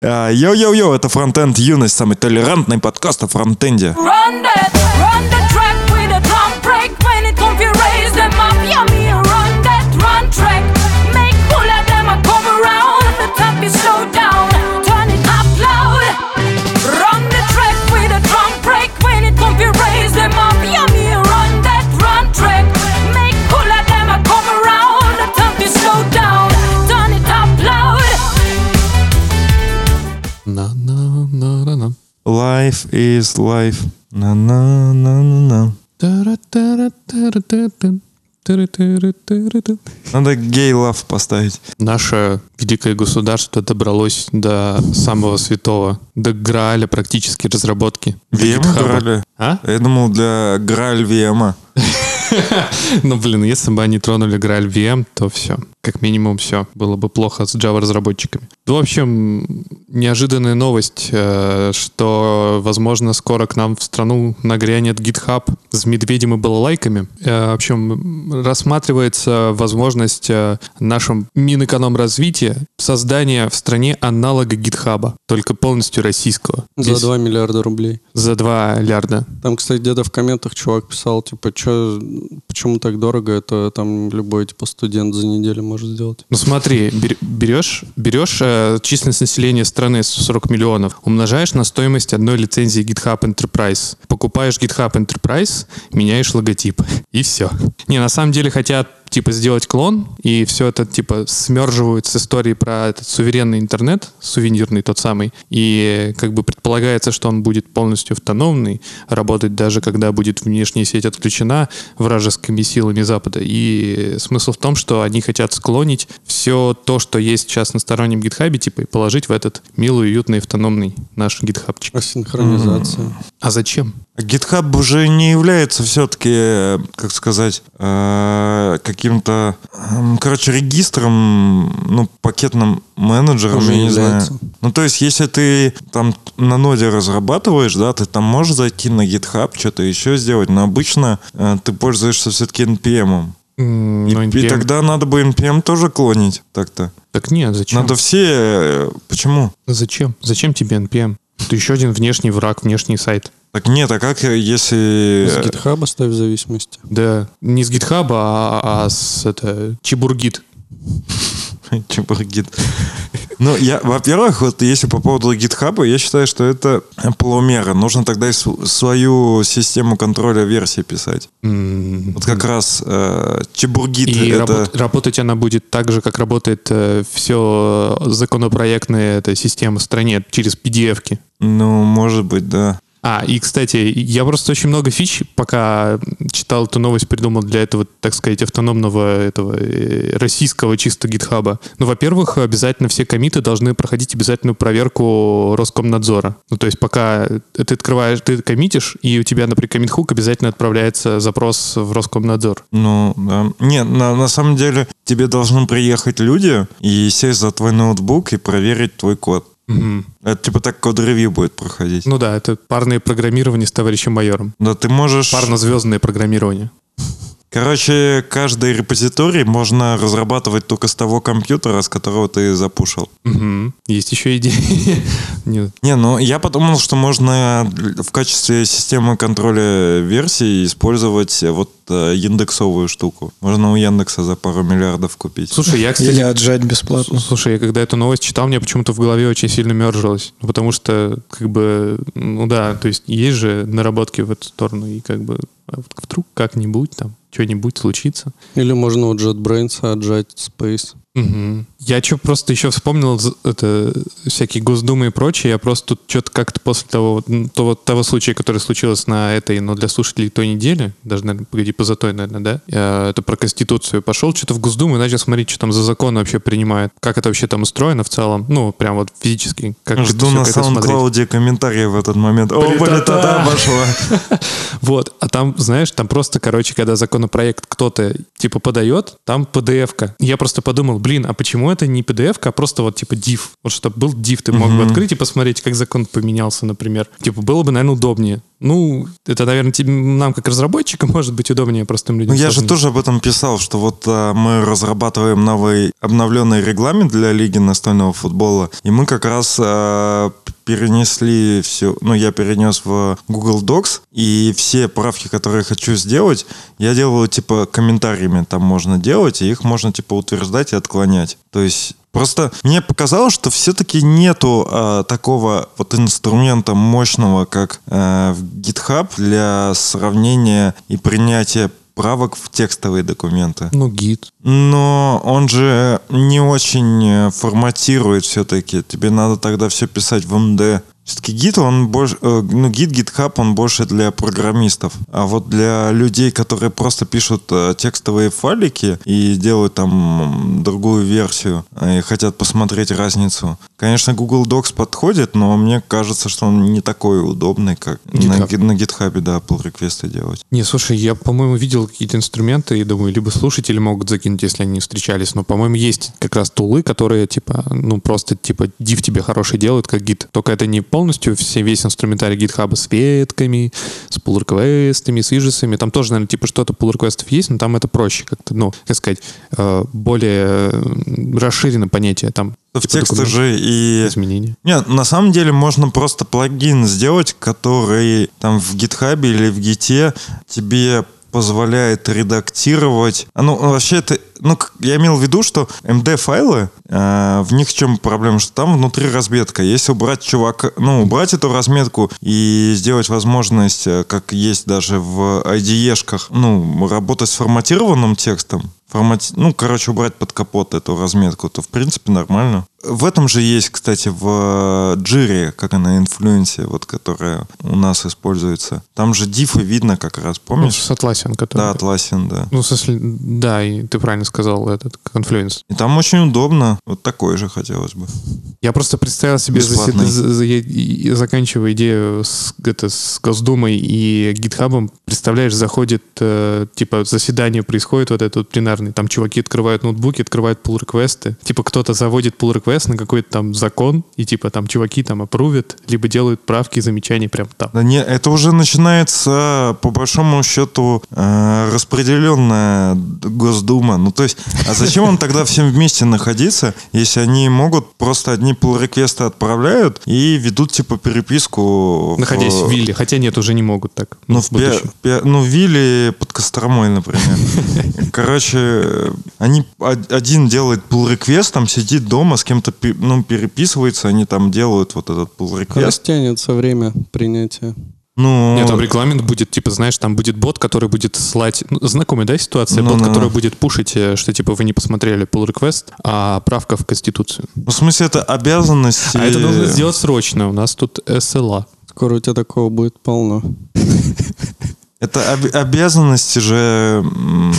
А, Yo-yo-yo, это Фронтенд Юность, самый толерантный подкаст о фронтенде. Run that, run the Life is life. На-на-на-на-на. Тара-тара-тара-тара-тан. Тара-тара-тара-тан. Надо гей-лав поставить. Наше великое государство добралось до самого святого, до Грааля практически разработки. GitHub. играли? А? Я думал, для Граль VM. Ну, блин, если бы они тронули Грааль VM, то все. Как минимум все. Было бы плохо с Java-разработчиками. В общем, неожиданная новость, э, что, возможно, скоро к нам в страну нагрянет GitHub с медведем и балалайками. Э, В общем, рассматривается возможность э, нашим Минэкономразвития создания в стране аналога GitHub, только полностью российского. За Здесь 2 миллиарда рублей. За 2 лярда. Там, кстати, где-то в комментах чувак писал, типа, чё, почему так дорого, это там любой, типа, студент за неделю может сделать. Ну смотри, бер- берешь, берешь э, численность населения страны 40 миллионов, умножаешь на стоимость одной лицензии GitHub Enterprise. Покупаешь GitHub Enterprise, меняешь логотип. И все. Не, на самом деле хотят типа сделать клон, и все это типа смерживают с историей про этот суверенный интернет, сувенирный тот самый, и как бы предполагается, что он будет полностью автономный, работать даже когда будет внешняя сеть отключена вражескими силами Запада. И смысл в том, что они хотят склонить все то, что есть сейчас на стороннем гитхабе, типа, и положить в этот милый, уютный, автономный наш гитхабчик. А синхронизация? А зачем? GitHub уже не является все-таки, как сказать, э, каким-то, короче, регистром, ну, пакетным менеджером, Уже я не знаю. Ну, то есть, если ты там на ноде разрабатываешь, да, ты там можешь зайти на GitHub, что-то еще сделать, но обычно э, ты пользуешься все-таки NPM. И, ну, и NPM. тогда надо бы NPM тоже клонить так-то. Так нет, зачем? Надо все... э, Почему? Зачем? Зачем тебе NPM? Это еще один внешний враг, внешний сайт. Так нет, а как, э, если... С гитхаба ставь в зависимости. Да, не с GitHub, а, а с это, Чебургит. Чебургит. Ну, я, во-первых, вот если по поводу гитхаба, я считаю, что это полумера. Нужно тогда и св- свою систему контроля версий писать. М, Вот как раз э, Чебургит И это... работ- работать она будет так же, как работает все законопроектная эта система в стране через PDF-ки. Ну, может быть, да. А, и, кстати, я просто очень много фич, пока читал эту новость, придумал для этого, так сказать, автономного этого э, российского чисто гитхаба. Ну, во-первых, обязательно все комиты должны проходить обязательную проверку Роскомнадзора. Ну, то есть пока ты открываешь, ты коммитишь, и у тебя, например, коммит-хук обязательно отправляется запрос в Роскомнадзор. Ну, да. Нет, на, на самом деле тебе должны приехать люди и сесть за твой ноутбук и проверить твой код. Мгм. Это типа так код-ревью будет проходить. Ну да, это парное программирование с товарищем майором. Да, ты можешь... Парно-звездное программирование. Короче, каждый репозиторий можно разрабатывать только с того компьютера, с которого ты запушил. Мгм. Есть еще идеи. Нет. Не, ну я подумал, что можно в качестве системы контроля версий использовать вот э, индексовую штуку. Можно у Яндекса за пару миллиардов купить. Слушай, я, кстати, Или отжать бесплатно. Слушай, я когда эту новость читал, мне почему-то в голове очень сильно мержилось. Ну, потому что, как бы, ну да, то есть есть же наработки в эту сторону, и как бы а вдруг как-нибудь там что-нибудь случится. Или можно у JetBrains отжать Space. Мгм. Я что просто еще вспомнил это всякие Госдумы и прочее. Я просто тут что-то как-то после того, того, того случая, который случилось на этой, но для слушателей той недели, даже, наверное, погоди, позатой, наверное, да, я это про Конституцию, пошел что-то в Госдуму и начал смотреть, что там за законы вообще принимают, как это вообще там устроено в целом, ну, прям вот физически. Как Жду на. SoundCloud комментарии в этот момент. О, Блин, тогда пошла. Вот, а там, знаешь, там просто, короче, когда законопроект кто-то типа подает, там PDF-ка. Я просто подумал, блин, а почему это не PDF, а просто вот типа div? Вот чтобы был div, ты мог бы открыть и посмотреть, как закон поменялся, например. Типа было бы, наверное, удобнее. Ну, это, наверное, тебе- нам как разработчикам может быть удобнее, простым людям. Ну, я же тоже об этом писал, что вот а, мы разрабатываем новый обновленный регламент для Лиги настольного футбола, и мы как раз а, перенесли все, ну, я перенес в Google Docs, и все правки, которые хочу сделать, я делаю, типа, комментариями там можно делать, и их можно, типа, утверждать и отклонять. То есть Просто мне показалось, что все-таки нету а, такого вот инструмента мощного, как в GitHub для сравнения и принятия правок в текстовые документы. Ну, гид. Но он же не очень э, форматирует все-таки. Тебе надо тогда все писать в МД. Все-таки гид, он больше, э, ну, гид, GitHub, он больше для программистов. А вот для людей, которые просто пишут э, текстовые файлики и делают там другую версию э, и хотят посмотреть разницу. Конечно, Google Docs подходит, но мне кажется, что он не такой удобный, как на, GitHub. ги- на GitHub, да, pull реквесты делать. Не, слушай, я, по-моему, видел какие-то инструменты, и думаю, либо слушатели могут закинуть, если они встречались, но, по-моему, есть как раз тулы, которые, типа, ну, просто, типа, div тебе хороший делают, как гид. Только это не полностью все, весь инструментарий гитхаба с ветками, с pull реквестами с иджесами. Там тоже, наверное, типа, что-то pull реквестов есть, но там это проще как-то, ну, как сказать, э, более э, расширено понятие там. В типа, документ- же и изменения. Нет, на самом деле можно просто плагин сделать, который там в GitHub или в Git тебе позволяет редактировать. А, Ну, вообще это, ну, я имел в виду, что MD-файлы, э, в них в чем проблема, что там внутри разметка. Если убрать чувака, ну, убрать эту разметку и сделать возможность, э, как есть даже в IDE-шках, ну, работать с форматированным текстом, формати... ну, короче, убрать под капот эту разметку, то, в принципе, нормально. В этом же есть, кстати, в Jira, как она, инфлюенсе, вот, которая у нас используется. Там же дифы видно как раз, Ну, помнишь? с Atlassian, который... Да, Atlassian, да. Ну, смысле, да, и ты правильно сказал, этот Confluence. И там очень удобно. Вот такой же хотелось бы. Я просто представил себе, Бесплатный. за- за- и- заканчивая идею с, это, с Госдумой и гитхабом, представляешь, заходит, э, типа, заседание происходит, вот это вот пленарный, там чуваки открывают ноутбуки, открывают pull реквесты типа кто-то заводит pull реквест на какой-то там закон, и типа там чуваки там опрувят, либо делают правки и замечания прям там. Да не, это уже начинается, по большому счету, э, распределенная Госдума. Ну, то есть, а зачем он тогда всем вместе находиться, если они могут просто одни pull реквесты отправляют и ведут, типа, переписку... в- Находясь в Вилле, хотя нет, уже не могут так. Ну, в, Пе- будущем. Пе- ну, в Вилле под Костромой, например. Короче, они од- один делает pull request, там сидит дома, с кем-то ну, переписывается, они там делают вот этот pull request. Растянется время принятия. Ну, Нет, там регламент будет, типа, знаешь, там будет бот, который будет слать... Ну, знакомая, да, ситуация? Ну, бот, ну, который будет пушить, э, что, типа, вы не посмотрели pull request, а правка в Конституцию. ну, в смысле, это обязанность... А это нужно сделать срочно. У нас тут SLA. Скоро у тебя такого будет полно. Это об- обязанности же... ну,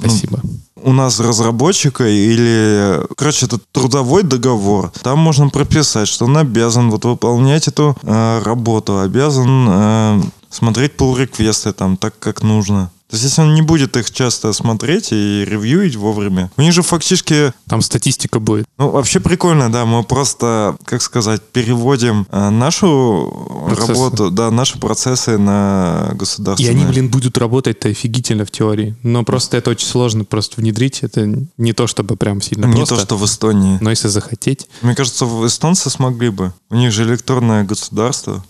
Спасибо. У нас разработчика или, короче, это трудовой договор. Там можно прописать, что он обязан вот выполнять эту э, работу, обязан э, смотреть pull реквесты там так, как нужно. То есть, если он не будет их часто смотреть и ревьюить вовремя, у них же фактически, Там статистика будет. ну, вообще прикольно, да, мы просто, как сказать, переводим э, нашу Процессы. работу, да, наши процессы на И государственные. они, блин, будут работать-то офигительно в теории. Но просто это очень сложно просто внедрить. Это не то, чтобы прям сильно не просто. то, что в Эстонии. Но если захотеть... Мне кажется, в- эстонцы смогли бы. У них же электронное государство.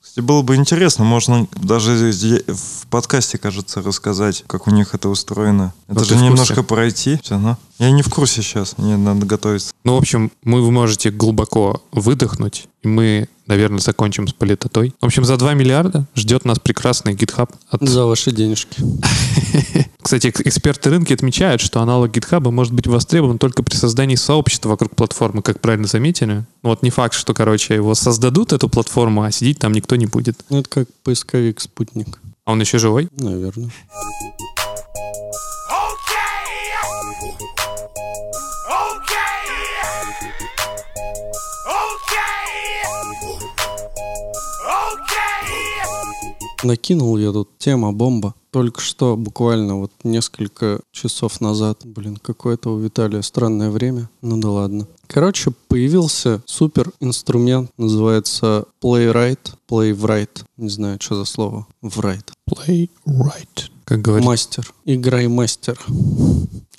Кстати, было бы интересно, можно даже в подкасте, кажется, рассказать, как у них это устроено. Это Ну, же немножко пройти. Всё, ну. Я не в курсе сейчас, мне надо готовиться. Ну, в общем, мы, вы можете глубоко выдохнуть, и мы, наверное, закончим с политотой. В общем, за 2 миллиарда ждет нас прекрасный GitHub. От... За ваши денежки. Кстати, эк- эксперты рынка отмечают, что аналог GitHub может быть востребован только при создании сообщества вокруг платформы, как правильно заметили. Ну, Вот не факт, что, короче, его создадут, эту платформу, а сидеть там никто не будет. Ну, это как поисковик «Спутник». А он еще живой? Наверное. Накинул я тут тема бомба. Только что, буквально вот несколько часов назад, блин, какое-то у Виталия странное время, ну да ладно. Короче, появился супер инструмент, называется Playwright, Playwright, не знаю, что за слово, врайт. Play right. Как говорит. Мастер, играй мастер.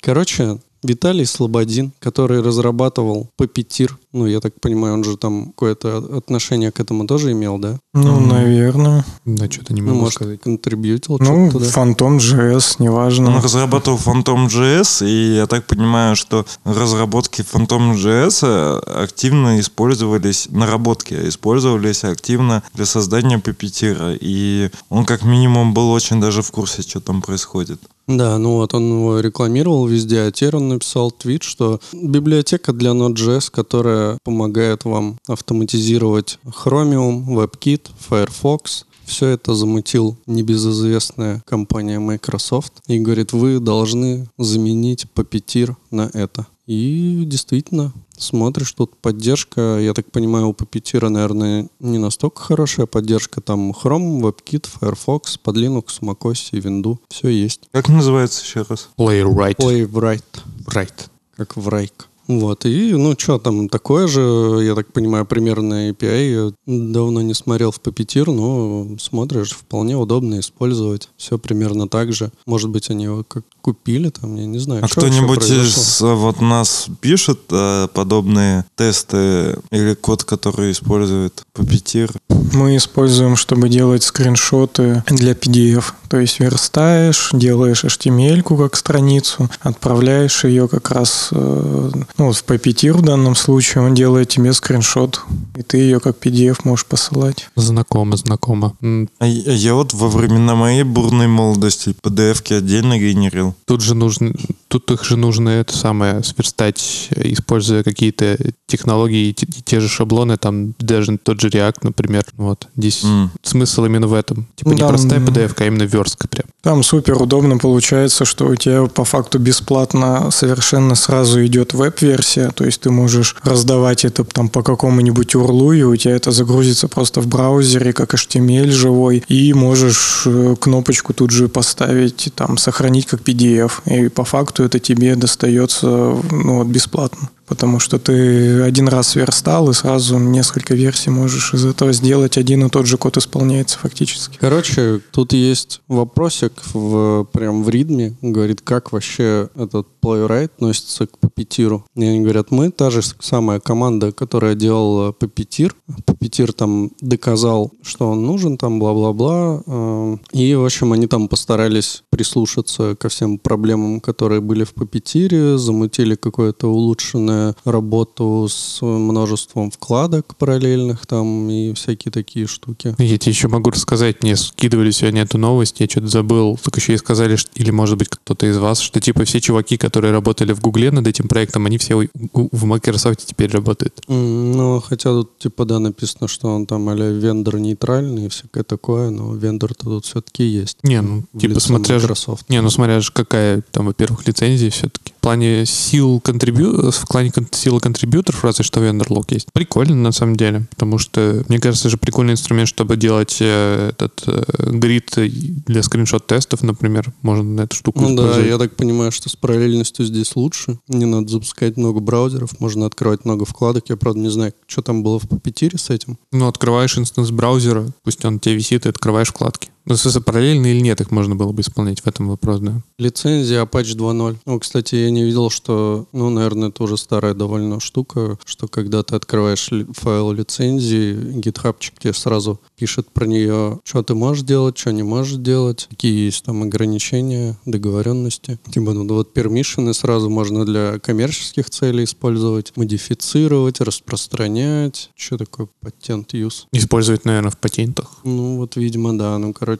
Короче, Виталий Слободин, который разрабатывал Puppeteer, ну, я так понимаю, он же там какое-то отношение к этому тоже имел, да? Ну, наверное. Да, что-то не Ну, могу может, сказать. контрибьютил Ну, что-то туда. Phantom JS, неважно. Он разрабатывал Phantom.js, и я так понимаю, что разработки Phantom.js активно использовались, наработки использовались активно для создания Puppeteer. И он как минимум был очень даже в курсе, что там происходит. Да, ну вот он его рекламировал везде, а теперь он написал твит, что библиотека для Node.js, которая помогает вам автоматизировать Chromium, WebKit, Firefox, все это замутил небезызвестная компания Microsoft и говорит, вы должны заменить Puppeteer на это. И действительно, смотришь, тут поддержка, я так понимаю, у Puppeteer, наверное, не настолько хорошая поддержка. Там Chrome, WebKit, Firefox, под Linux, macOS и Windows. Все есть. Как называется еще раз? Play right. Playwright, right. как в Райк. Вот, и, ну, что там, такое же, я так понимаю, примерно API. Я давно не смотрел в Puppeteer, но смотришь, вполне удобно использовать. Все примерно так же. Может быть, они его как купили там, я не знаю. А кто-нибудь из э, вот нас пишет э, подобные тесты или код, который использует Puppeteer? Мы используем, чтобы делать скриншоты для PDF. То есть верстаешь, делаешь HTML-ку как страницу, отправляешь ее как раз э, ну, вот в Puppeteer в данном случае, он делает тебе скриншот, и ты ее как PDF можешь посылать. Знакомо, знакомо. А я я вот во времена моей бурной молодости PDF-ки отдельно генерил. Тут же нужно, тут их же нужно это самое сверстать, используя какие-то технологии, те, те же шаблоны, там даже тот же React, например. Вот здесь М. смысл именно в этом. Типа не Да, простая. PDF, а именно верстка прям. Там супер удобно получается, что у тебя по факту бесплатно совершенно сразу идет веб-версия, то есть ты можешь раздавать это там по какому-нибудь урлу, и у тебя это загрузится просто в браузере, как HTML живой, и можешь э, кнопочку тут же поставить, там, сохранить как PDF, и по факту это тебе достается ну, вот, бесплатно. Потому что ты один раз сверстал, и сразу несколько версий можешь из этого сделать. Один и тот же код исполняется фактически. Короче, тут есть вопросик в, прям в ритме, говорит, как вообще этот Playwright относится к Puppeteer. И они говорят, мы та же самая команда, которая делала Puppeteer. Puppeteer там доказал, что он нужен, там бла-бла-бла. Э, И, в общем, они там постарались прислушаться ко всем проблемам, которые были в Puppeteer, замутили какое-то улучшенное работу с множеством вкладок параллельных там и всякие такие штуки. Я тебе еще могу рассказать, мне скидывали сегодня эту новость, я что-то забыл. Так еще и сказали, что- или может быть кто-то из вас, что типа все чуваки, которые работали в Гугле над этим проектом, они все в Microsoft теперь работают. Ну, хотя тут типа да написано, что он там а вендор нейтральный и всякое такое, но вендор-то тут все-таки есть. Не, ну, типа смотря Microsoft. Не, ну смотря же какая там, во-первых, лицензия все-таки. В плане сил контрибью... в плане силы контрибьюторов разве что вендерлог есть. Прикольно на самом деле, потому что, мне кажется, же прикольный инструмент, чтобы делать э, этот э, грид для скриншот-тестов, например, можно на эту штуку Ну да, я так понимаю, что с параллельностью здесь лучше. Не надо запускать много браузеров, можно открывать много вкладок. Я, правда, не знаю, что там было в Puppeteer с этим. Ну, открываешь инстанс браузера, пусть он тебе висит, и открываешь вкладки. Ну, если параллельно или нет, их можно было бы исполнять, в этом вопрос, да. Лицензия Apache 2.0. Ну, кстати, я не видел, что, ну, наверное, это уже старая довольно штука, что когда ты открываешь файл лицензии, гитхабчик тебе сразу пишет про нее, что ты можешь делать, что не можешь делать, какие есть там ограничения, договоренности. Типа, ну, вот пермишины сразу можно для коммерческих целей использовать, модифицировать, распространять. Что такое патент use? Использовать, наверное, в патентах. Ну, вот, видимо, да. Ну, короче,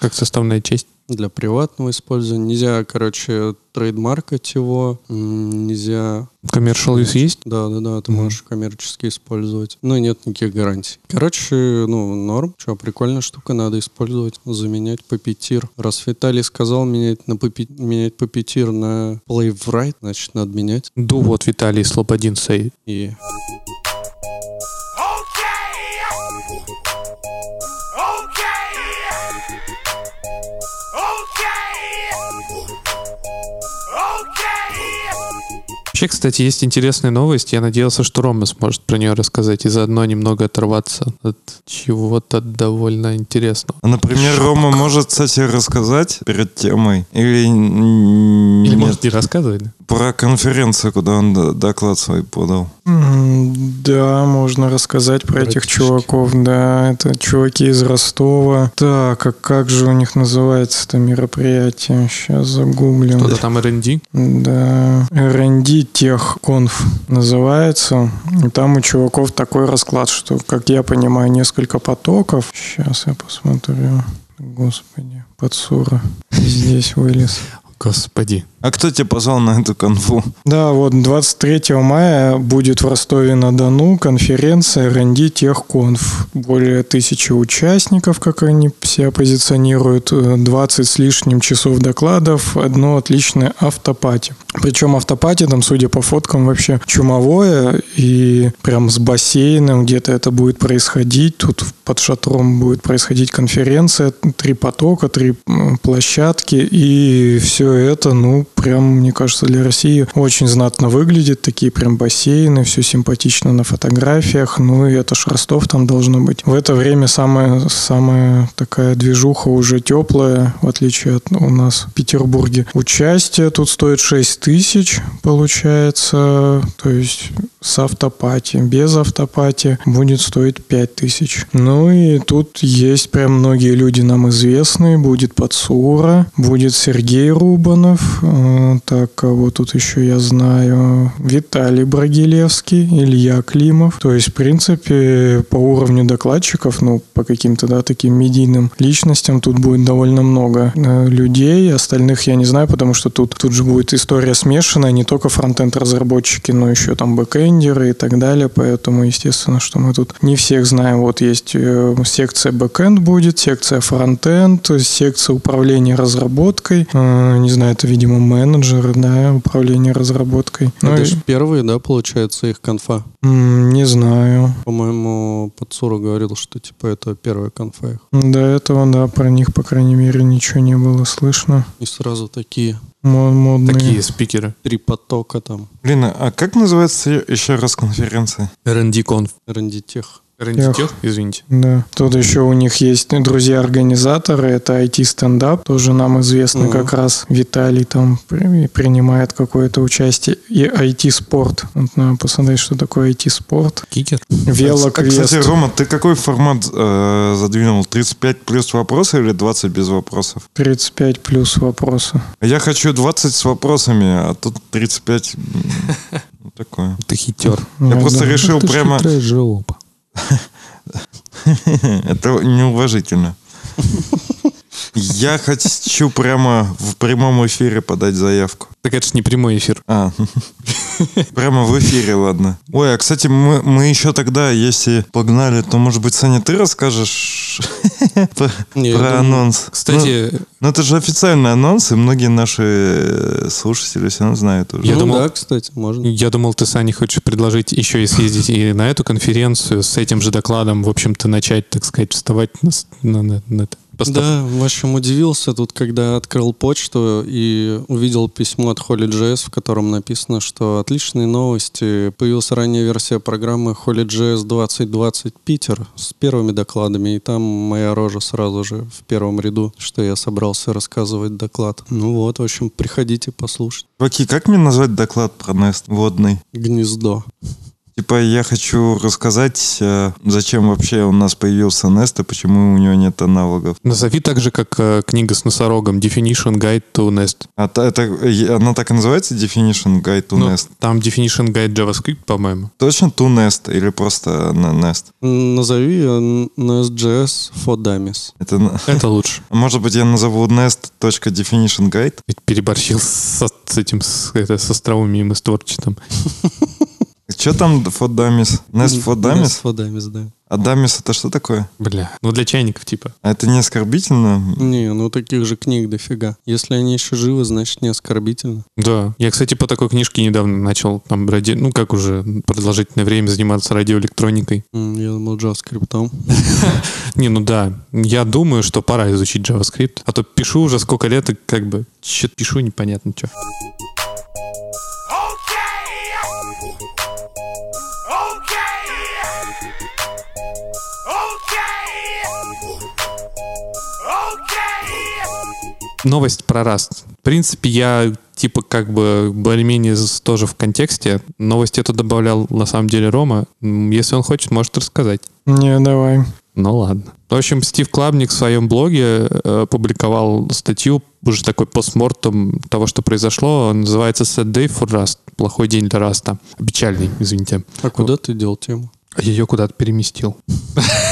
Как составная часть. для приватного использования. Нельзя, короче, трейдмаркать его, нельзя... Commercial use есть? Да, да, да, ты Мгм. можешь коммерчески использовать. Но нет никаких гарантий. Короче, ну, норм. Че, прикольная штука, надо использовать, заменять Puppeteer. Раз Виталий сказал менять, на Puppe- менять Puppeteer на Playwright, значит, надо менять. Ду вот Виталий Слободин сей. И Okay. Вообще, кстати, есть интересная новость. Я надеялся, что Рома сможет про нее рассказать и заодно немного оторваться от чего-то довольно интересного. А, Например, Рома может, кстати, рассказать перед темой или, Или нет, может не рассказывать? да? про конференцию, куда он доклад свой подал. Да, можно рассказать про этих Братишки. чуваков. Да, это чуваки из Ростова. Так, а как же у них называется это мероприятие? Сейчас загуглим. Что-то там R&D? Да, R&D Тех Конф называется. И там у чуваков такой расклад, что, как я понимаю, несколько потоков. Сейчас я посмотрю. Господи, подсура. Здесь вылез. Господи. А кто тебя позвал на эту конфу? Да, вот 23 мая будет в Ростове-на-Дону конференция R&D Техконф. Более тысячи участников, как они себя позиционируют, э, 20 с лишним часов докладов, одно отличное автопати. Причем автопати там, судя по фоткам, вообще чумовое и прям с бассейном где-то это будет происходить. Тут под шатром будет происходить конференция, три потока, три площадки, и все это, ну, прям, мне кажется, для России очень знатно выглядит. Такие прям бассейны, все симпатично на фотографиях. Ну, и это ж Ростов там должно быть. В это время самая, самая такая движуха уже теплая, в отличие от у нас в Петербурге. Участие тут стоит 6 тысяч, получается. То есть с автопати. Без автопати будет стоить 5 тысяч. Ну и тут есть прям многие люди нам известные. Будет Подсура, будет Сергей Рубанов. Э, Так, кого тут еще я знаю? Виталий Брагилевский, Илья Климов. То есть, в принципе, по уровню докладчиков, ну, по каким-то, да, таким медийным личностям тут будет довольно много э, людей. Остальных я не знаю, потому что тут, тут же будет история смешанная, не только фронтенд разработчики, но еще там бэкэндеры и так далее. Поэтому, естественно, что мы тут не всех знаем. Вот есть э, секция бэкэнд будет, секция фронтенд, секция управления разработкой. Не знаю, это, видимо, менеджеры, да, управление разработкой. Ну, Это и- же первые, да, получается, их конфа. не знаю. По-моему, Подсура говорил, что типа это первая конфа их. До этого, да, про них, по крайней мере, ничего не было слышно. И сразу такие Мо- Модные. Такие спикеры. три потока там. Блин, а как называется еще раз конференция? R&D Conf. R&D тех. R&D Эх. Тех, извините. Да. Тут еще у них есть друзья-организаторы, это IT-стендап, тоже нам известно Мгм. как раз. Виталий там при- принимает какое-то участие. И IT-спорт. Вот надо посмотреть, что такое IT-спорт. Кикер. А, Велоквест. Кстати, Рома, ты какой формат э, задвинул? 35 плюс вопросы или 20 без вопросов? 35 плюс вопросы. Я хочу 20 с вопросами, а тут 35... м, ну, Такое. Ты хитер. Я Ну, просто да. решил прямо... Это неуважительно. Я хочу прямо в прямом эфире подать заявку. Так это ж не прямой эфир. А, прямо в эфире, ладно. Ой, а кстати, мы, мы еще тогда, если погнали, то, может быть, Саня, ты расскажешь про анонс? Кстати, Ну, ну, это же официальный анонс, и многие наши э, слушатели все равно знают уже. Я ну думал- да, кстати, можно. я думал, ты, Саня, хочешь предложить еще и съездить и на эту конференцию с этим же докладом, в общем-то, начать, так сказать, вставать на, с- на- на- на это. Постав- Да, в общем, удивился тут, когда открыл почту и увидел письмо от HolyJS, в котором написано, что отличные новости. Появилась ранняя версия программы HolyJS 2020 Питер с первыми докладами, и там моя рожа сразу же в первом ряду, что я собрался рассказывать доклад. Ну вот, в общем, приходите послушать. Чуваки, как мне назвать доклад про Nest водный? Гнездо. Типа, я хочу рассказать, э, зачем вообще у нас появился Nest и почему у него нет аналогов. Назови так же, как э, книга с носорогом Definition Guide to Nest. А та- это, она так и называется Definition Guide to Ну, Nest? там Definition Guide JavaScript, по-моему. Точно to Nest или просто на Nest? Назови ее Nest.js for Dummies. Это, Это лучше. может быть, я назову nest.definition guide? Ведь Переборщил со- с этим, с, это, с остроумием и с творчеством. Что там for dummies? Nest for Dummies, да. А dummies это что такое? Бля, ну для чайников типа. А это не оскорбительно? Не, ну таких же книг дофига. Если они еще живы, значит не оскорбительно. Да. Я, кстати, по такой книжке недавно начал там ради... ну как уже продолжительное время заниматься радиоэлектроникой. Я думал JavaScript. Не, ну да. Я думаю, что пора изучить JavaScript. А то пишу уже сколько лет и как бы что-то пишу непонятно что. Новость про Rust. В принципе, я типа как бы более-менее тоже в контексте. Новость эту добавлял на самом деле Рома. Если он хочет, может рассказать. Не, давай. Ну ладно. В общем, Стив Клабник в своем блоге э, публиковал статью, уже такой postmortem того, что произошло. Он называется Sad Day for Rust. Плохой день для Rust а. Печальный, извините. А куда ты дел тему? Ее куда-то переместил.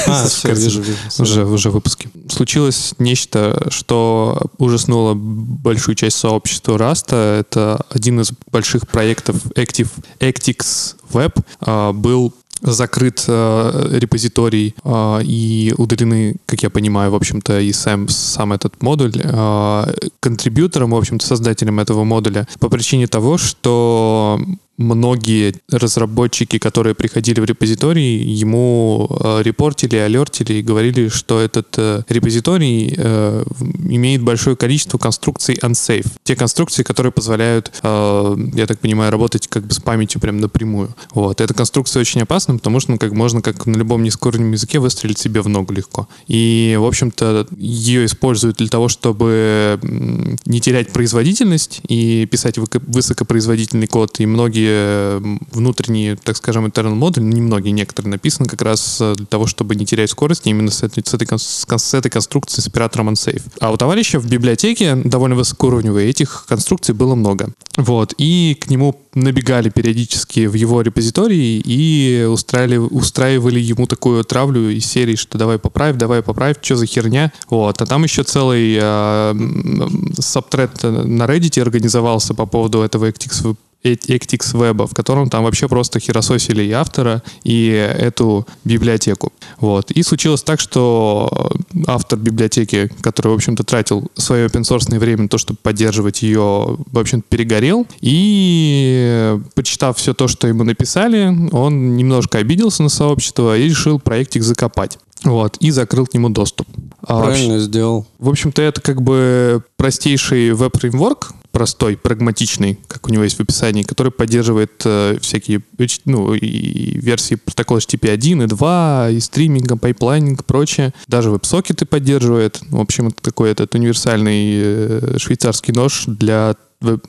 А, все, вижу, вижу. Уже, уже выпуске. Случилось нечто, что ужаснуло большую часть сообщества Раста. Это один из больших проектов Active, Actix Web а, был закрыт э, репозиторий э, и удалены, как я понимаю, в общем-то, и сам, сам этот модуль э, контрибьютором, в общем-то, создателем этого модуля по причине того, что многие разработчики, которые приходили в репозиторий, ему э, репортили, алертили и говорили, что этот э, репозиторий э, имеет большое количество конструкций unsafe. Те конструкции, которые позволяют, я так понимаю, работать как бы с памятью прям напрямую. Вот. Эта конструкция очень опасна, потому что ну, как можно, как на любом низкоуровневом языке, выстрелить себе в ногу легко. И, в общем-то, ее используют для того, чтобы не терять производительность и писать высокопроизводительный код. И многие м, внутренние, так скажем, internal модули, не многие, некоторые написаны как раз э, для того, чтобы не терять скорость именно с этой, с этой, с этой конструкцией с оператором unsafe. А у товарища в библиотеке довольно высокоуровневой этих конструкций было много. Вот. И к нему набегали периодически в его репозитории и устраивали, устраивали ему такую травлю из серии, что давай поправь, давай поправь, что за херня. Вот. А там еще целый э, сабтред на Reddit организовался по поводу этого Actix Web, в котором там вообще просто херососили и автора, и эту библиотеку. Вот. И случилось так, что автор библиотеки, который, в общем-то, тратил свое open время на то, чтобы поддерживать ее, в общем-то, перегорел. И почитав все то, что ему написали, он немножко обиделся на сообщество и решил проектик закопать. Вот, и закрыл к нему доступ. А Правильно сделал. в общем-то, это как бы простейший веб-фреймворк, простой, прагматичный, как у него есть в описании, который поддерживает э, всякие ну, и версии протокола HTTP 1 и 2, и стриминга, pipelining и прочее. Даже веб-сокеты поддерживает. В общем, это такой этот универсальный э, швейцарский нож для веб-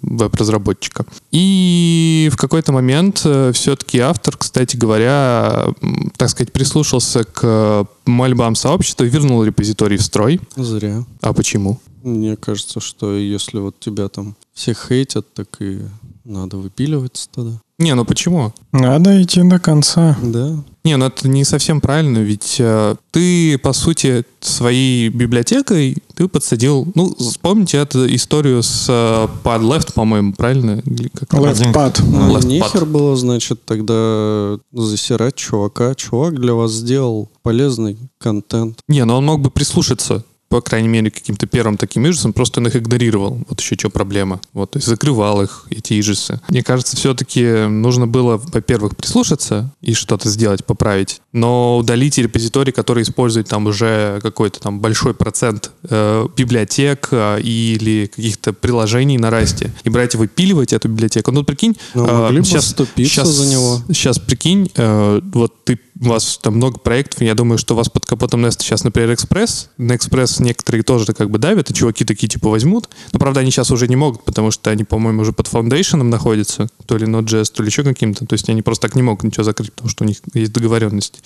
веб-разработчика. И в какой-то момент все-таки автор, кстати говоря, так сказать, прислушался к мольбам сообщества и вернул репозиторий в строй. Зря. А почему? Мне кажется, что если вот тебя там все хейтят, так и надо выпиливаться тогда. Не, ну почему? Надо идти до конца. Да. Не, ну это не совсем правильно, ведь э, ты, по сути, своей библиотекой ты подсадил... Ну, вспомните эту историю с э, Pad Left, по-моему, правильно? Как? Left pad. Ну, Left нехер pad. было, значит, тогда засирать чувака. Чувак для вас сделал полезный контент. Не, ну он мог бы прислушаться по крайней мере, каким-то первым таким ижесам, просто он их игнорировал. Вот еще что проблема. Вот, то есть закрывал их, эти ижесы. Мне кажется, все-таки нужно было, во-первых, прислушаться и что-то сделать, поправить, но удалить репозиторий, который использует там уже какой-то там большой процент э, библиотек э, или каких-то приложений на расте, и брать и выпиливать эту библиотеку. Ну, прикинь, Ну, э, вступиться щас- за него. Сейчас прикинь, э, вот ты у вас там много проектов, я думаю, что у вас под капотом Nest сейчас, например, Express. На Express некоторые тоже как бы давят, и чуваки такие типа возьмут. Но, правда, они сейчас уже не могут, потому что они, по-моему, уже под Foundation находятся, то ли Node.js, то ли еще каким-то. То есть они просто так не могут ничего закрыть, потому что у них есть договоренность.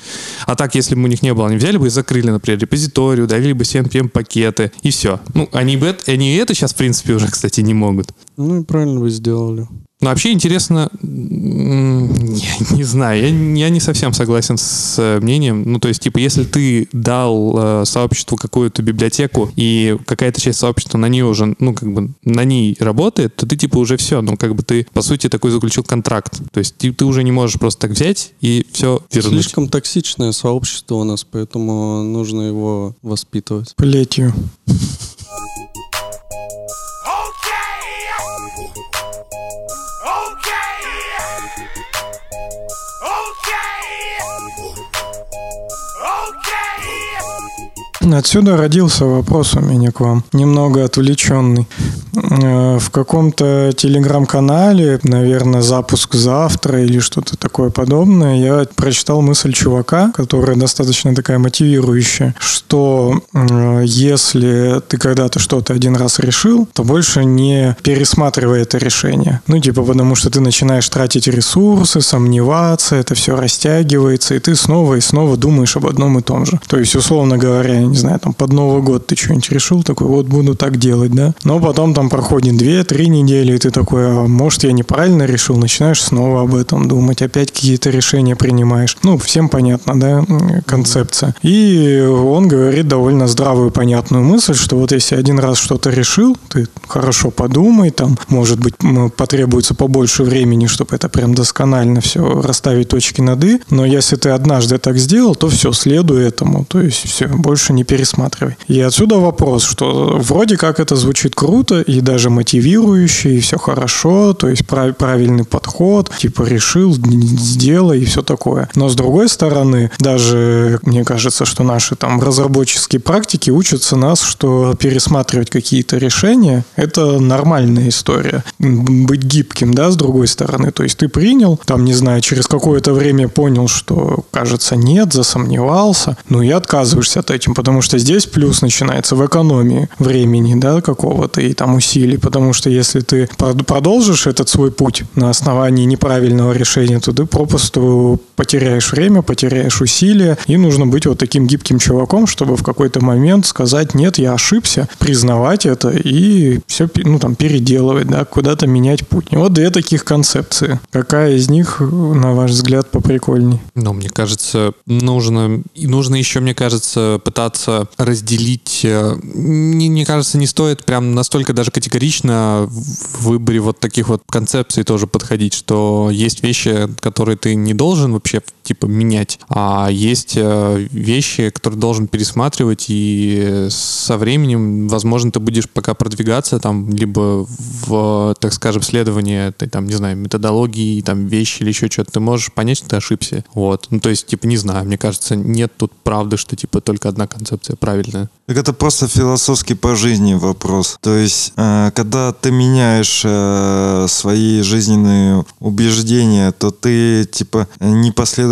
А так, если бы у них не было, они взяли бы и закрыли, например, репозиторий, удалили бы CNPM-пакеты, и все. Ну, они, бы они и это сейчас, в принципе, уже, кстати, не могут. Ну и правильно вы сделали. Но вообще интересно, я не знаю, я, я не совсем согласен с э, мнением. Ну, то есть, типа, если ты дал э, сообществу какую-то библиотеку, и какая-то часть сообщества на ней уже, ну, как бы, на ней работает, то ты, типа, уже все, ну, как бы ты, по сути, такой заключил контракт. То есть, ты, ты уже не можешь просто так взять и все вернуть. Слишком токсичное сообщество у нас, поэтому нужно его воспитывать. Плетью. Отсюда родился вопрос у меня к вам, немного отвлеченный. Э, В каком-то телеграм-канале, наверное, запуск завтра или что-то такое подобное, я прочитал мысль чувака, которая достаточно такая мотивирующая, что если ты когда-то что-то один раз решил, то больше не пересматривай это решение. Ну, типа, потому что ты начинаешь тратить ресурсы, сомневаться, это все растягивается, и ты снова и снова думаешь об одном и том же. То есть, условно говоря, я не знаю, там под Новый год ты что-нибудь решил, такой, вот буду так делать, да? Но потом там проходит 2-3 недели, и ты такой, а может, я неправильно решил, начинаешь снова об этом думать, опять какие-то решения принимаешь. Ну, всем понятно, да, концепция. И он говорит довольно здравую, понятную мысль, что вот если один раз что-то решил, ты хорошо подумай, там, может быть, потребуется побольше времени, чтобы это прям досконально все расставить точки над «и», но если ты однажды так сделал, то все, следуй этому, то есть все, больше не пересматривай. И отсюда вопрос, что вроде как это звучит круто и даже мотивирующе, и все хорошо, то есть прав- правильный подход, типа решил, сделай и все такое. Но с другой стороны, даже мне кажется, что наши там разработческие практики учатся нас, что пересматривать какие-то решения – это нормальная история. Быть гибким, да, с другой стороны. То есть ты принял, там, не знаю, через какое-то время понял, что, кажется, нет, засомневался, ну и отказываешься от этим, потому что здесь плюс начинается в экономии времени, да, какого-то и там усилий, потому что если ты прод- продолжишь этот свой путь на основании неправильного решения, то ты попросту потеряешь время, потеряешь усилия, и нужно быть вот таким гибким чуваком, чтобы в какой-то момент сказать, нет, я ошибся, признавать это и все, ну, там, переделывать, да, куда-то менять путь. И вот две таких концепции. Какая из них, на ваш взгляд, поприкольней? Но мне кажется, нужно, и нужно еще, мне кажется, пытаться разделить. э, Мне, мне кажется, не стоит прям настолько даже категорично в выборе вот таких вот концепций тоже подходить, что есть вещи, которые ты не должен вообще типа менять, а есть э, вещи, которые должен пересматривать, и со временем, возможно, ты будешь пока продвигаться там либо в, так скажем, следование этой, там, не знаю, методологии, там, вещи или еще что-то, ты можешь понять, что ты ошибся. Вот. Ну, то есть, типа, не знаю, мне кажется, нет тут правды, что, типа, только одна концепция правильная. Так это просто философский по жизни вопрос. То есть, э, когда ты меняешь э, свои жизненные убеждения, то ты, типа,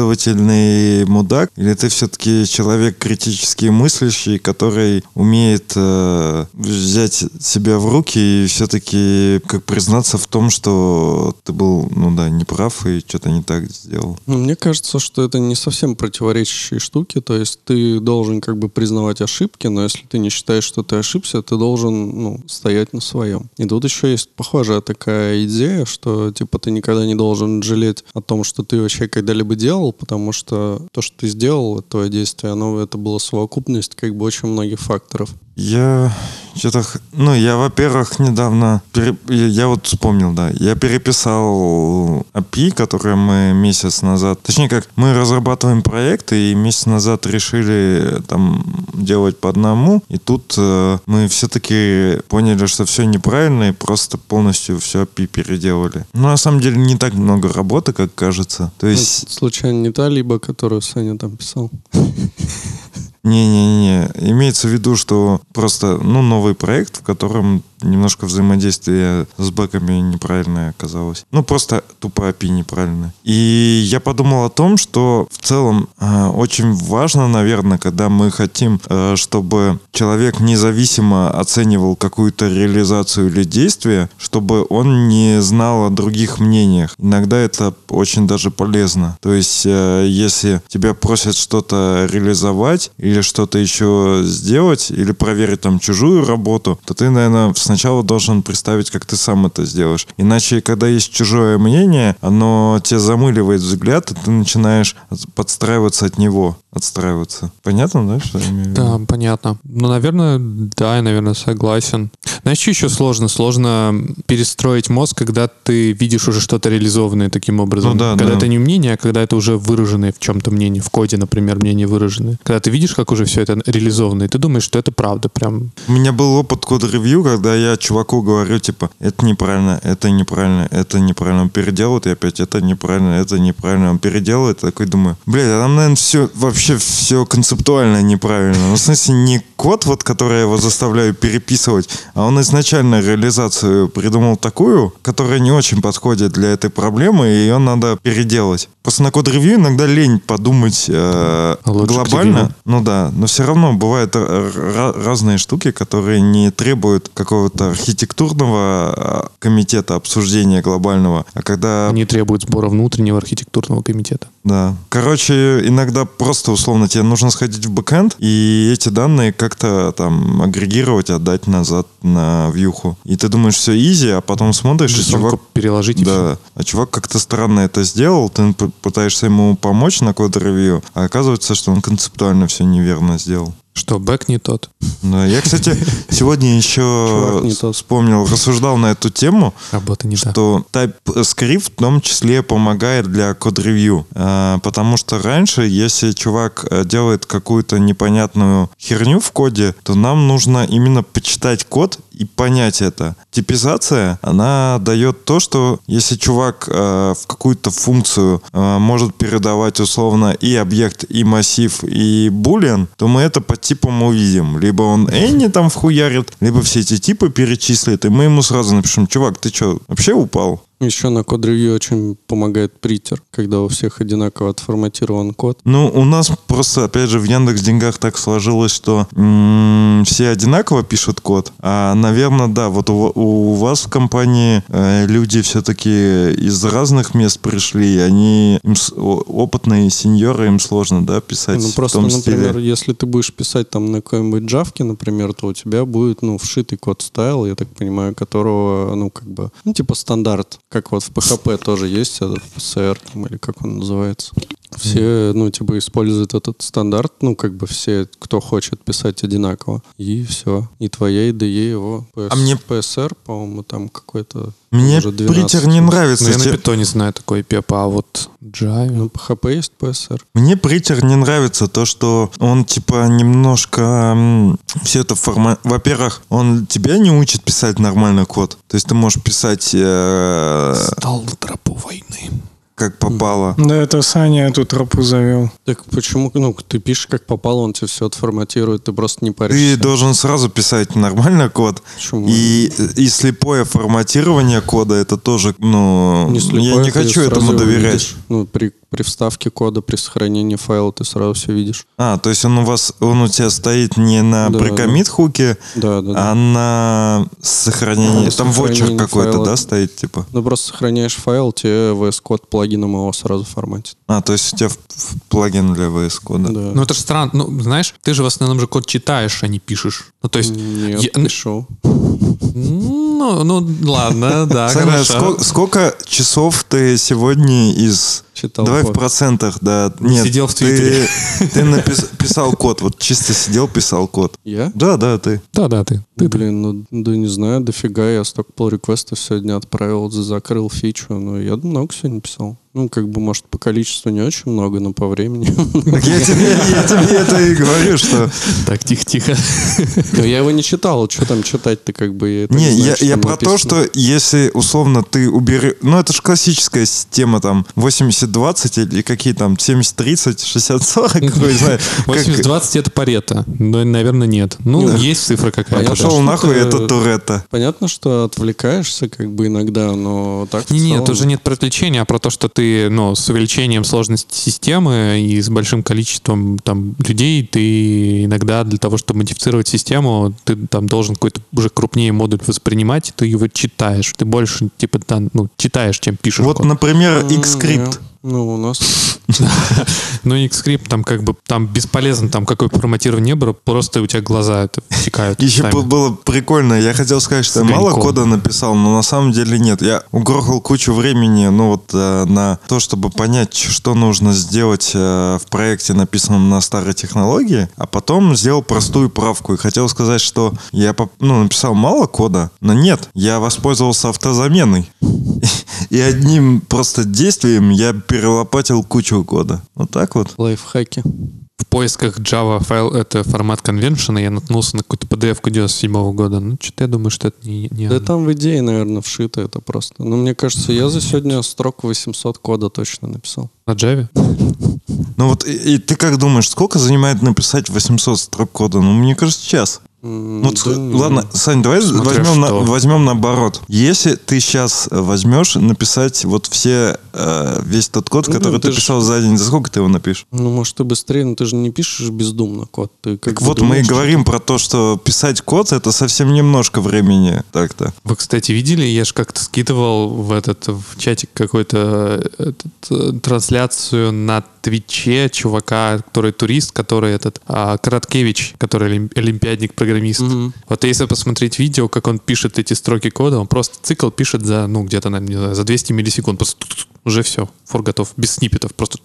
непоследовательный мудак, или ты все-таки человек критически мыслящий, который умеет э, взять себя в руки и все-таки как признаться в том, что ты был, ну да, неправ и что-то не так сделал. Ну, мне кажется, что это не совсем противоречащие штуки, то есть ты должен как бы признавать ошибки, но если ты не считаешь, что ты ошибся, ты должен ну, стоять на своем. И тут еще есть похожая такая идея, что типа ты никогда не должен жалеть о том, что ты вообще когда-либо делал, потому что то, что ты сделал, твое действие, оно это была совокупность как бы очень многих факторов. Я что-то... Ну, я, во-первых, недавно... пере- Я, вот вспомнил, да. Я переписал API, которое мы месяц назад... Точнее, как мы разрабатываем проекты, и месяц назад решили там делать по одному. И тут э, мы все-таки поняли, что все неправильно, и просто полностью все API переделали. Ну, на самом деле, не так много работы, как кажется. То есть... Это, случайно не та либо, которую Саня там писал? Не-не-не, имеется в виду, что просто, ну, новый проект, в котором немножко взаимодействие с бэками неправильное оказалось. Ну, просто тупо API неправильно. И я подумал о том, что в целом э, очень важно, наверное, когда мы хотим, э, чтобы человек независимо оценивал какую-то реализацию или действие, чтобы он не знал о других мнениях. Иногда это очень даже полезно. То есть, э, если тебя просят что-то реализовать что-то еще сделать, или проверить там чужую работу, то ты, наверное, сначала должен представить, как ты сам это сделаешь. Иначе, когда есть чужое мнение, оно тебя замыливает взгляд, и ты начинаешь подстраиваться от него, отстраиваться. Понятно, да, что я имею в виду? Да, понятно. Ну, наверное, да, я, наверное, согласен. Знаешь, что еще сложно? Сложно перестроить мозг, когда ты видишь уже что-то реализованное таким образом. Ну да, когда да. это не мнение, а когда это уже выраженное в чем-то мнение, в коде, например, мнение выраженное. Когда ты видишь как уже все это реализовано, и ты думаешь, что это правда, прям. У меня был опыт код-ревью, когда я чуваку говорю, типа, это неправильно, это неправильно, это неправильно. Он переделывает, и опять это неправильно, это неправильно. Он переделывает, такой думаю, блядь, а там, наверное, все, вообще все концептуально неправильно. Ну, в смысле, не код, вот, который я его заставляю переписывать, а он изначально реализацию придумал такую, которая не очень подходит для этой проблемы, и ее надо переделать. Просто на код-ревью иногда лень подумать э, Лучше к глобально. ревью. Ну да, но все равно бывают э, ра- разные штуки, которые не требуют какого-то архитектурного э, комитета обсуждения глобального, а когда Они требуют сбора внутреннего архитектурного комитета. да. Короче, иногда просто условно тебе нужно сходить в бэкэнд и эти данные как-то там агрегировать, отдать назад на вьюху. И ты думаешь, все easy, а потом смотришь, и чувак... переложить и. Да, а чувак как-то странно это сделал, ты пытаешься ему помочь на код-ревью, а оказывается, что он концептуально все неверно сделал. Что, бэк не тот. Да, я, кстати, сегодня еще вспомнил, рассуждал на эту тему, Работа не что TypeScript в том числе помогает для код-ревью. А, Потому что раньше, если чувак э, делает какую-то непонятную херню в коде, то нам нужно именно почитать код и понять это. Типизация, она дает то, что если чувак э, в какую-то функцию э, может передавать условно и объект, и массив, и булиан, то мы это по типам увидим. Либо он any там вхуярит, либо все эти типы перечислит, и мы ему сразу напишем, чувак, ты что, вообще упал? Еще на код-ревью очень помогает притер, когда у всех одинаково отформатирован код. Ну, у нас просто, опять же, в Яндекс Деньгах так сложилось, что м, все одинаково пишут код. А, наверное, да, вот у, у вас в компании э, люди все-таки из разных мест пришли, и они им опытные сеньоры, им сложно, да, писать Ну, в просто, том например, стиле. если ты будешь писать там на какой-нибудь джавке, например, то у тебя будет, ну, вшитый код стайл, я так понимаю, которого, ну, как бы, ну, типа стандарт, как вот в PHP тоже есть этот PCR, там, или как он называется. Все, ну, типа, используют этот стандарт, ну, как бы все, кто хочет писать одинаково. И все. И твоя IDE его PS, А мне- PSR, по-моему, там какой-то Мне уже 12. притер не нравится. Ну, я на питоне знаю такой пепа, а вот Java... Ну, PHP есть PSR. Мне притер не нравится то, что он типа немножко все это форма... Во-первых, он тебя не учит писать нормально код. То есть ты можешь писать э, Стал на тропу войны. Как попало. Да, это Саня эту тропу завел. Так почему, ну, ты пишешь как попало, он тебе все отформатирует, ты просто не паришься. Ты должен сразу писать нормально код. Почему? И, и слепое форматирование кода это тоже, ну, Не слепое, я не хочу этому доверять. видишь. Ну, при, при вставке кода, при сохранении файла ты сразу все видишь. А, то есть он у вас, он у тебя стоит не на Да, прикомит хуке, Да, да, да. а на сохранении. На Там вочер сохранении какой-то, да, стоит, типа. Ну, просто сохраняешь файл, тебе VS Code плагином его сразу форматит. А, то есть у тебя в- в плагин для VS кода. Да. Ну, это же странно. Ну, знаешь, ты же в основном же код читаешь, а не пишешь. Ну, то есть... Нет, я- пишу. Ну, ну, ладно, да, Саня, хорошо. сколько, сколько часов ты сегодня из... Читал Давай в код. процентах, да. Нет, Сидел в ты, Твиттере. ты напис- писал код, вот чисто сидел, писал код. Я? Да, да, ты. Да, да, ты. Ты, блин, ну, да не знаю, дофига, я столько pull реквестов сегодня отправил, закрыл фичу, но я много сегодня писал. Ну, как бы, может, по количеству не очень много, но по времени. Так я тебе, я тебе это и говорю, что... Так, тихо-тихо. Но я его не читал, что там читать-то как бы. я так Не, знаю, я, я про то, что если условно ты убери... Ну, это же классическая система там 80-20 или какие там 70-30, 60-40, хуй знает. Как- 80-20 это парето. Но, наверное, нет. Ну, Ну, есть цифра какая-то. да. Пошел нахуй, это Туретта. Понятно, что отвлекаешься как бы иногда, но так в Не, нет, целом- уже нет про отвлечения, а про то, что ты, ну, с увеличением сложности системы и с большим количеством там людей, ты иногда для того, чтобы модифицировать систему, ты там должен какой-то уже крупнее модуль воспринимать, и ты его читаешь. Ты больше, типа, там, ну, читаешь, чем пишешь. Вот, код. например, Xscript. не. Ну, у нас... Ну, Xscript там как бы, там бесполезно, там какое форматирование не было, просто у тебя глаза это втекают. Еще было прикольно. Я хотел сказать, что я мало кода написал, но на самом деле нет. Я угрохал кучу времени, ну вот э, на то, чтобы понять, что нужно сделать э, в проекте, написанном на старой технологии, а потом сделал простую правку. И хотел сказать, что я ну, написал мало кода, но нет, я воспользовался автозаменой. И одним просто действием я перелопатил кучу кода. Вот так вот. Лайфхаки. поисках Java файл, это формат конвеншена, я наткнулся на какую-то PDF-ку 97 года. Ну, что-то я думаю, что это не, не Да оно. там в идее, наверное, вшито это просто. Но мне кажется, я за сегодня строк 800 кода точно написал. На Java? Ну вот, и, и ты как думаешь, сколько занимает написать 800 строк кода? Ну, мне кажется, час. Ну, да ладно, Сань, давай Смотря возьмем, на- возьмем наоборот. Если ты сейчас возьмешь написать вот все, э, весь тот код, Ну, который ты ты ж- писал за день, за сколько ты его напишешь? Ну, может, ты быстрее, но ты же не пишешь бездумно код. Ты как Так вот, мы и говорим про то, что писать код это совсем немножко времени так-то. Вы, кстати, видели, я же как-то скидывал в этот в чатик какой-то э, этот, э, трансляцию на Твиче чувака, который турист, который этот а, Короткевич, который олим- олимпиадник-программист. Мгм. Вот если посмотреть видео, как он пишет эти строки кода, он просто цикл пишет за, ну, где-то, наверное, за 200 миллисекунд. Просто уже все, фор готов, без сниппетов, просто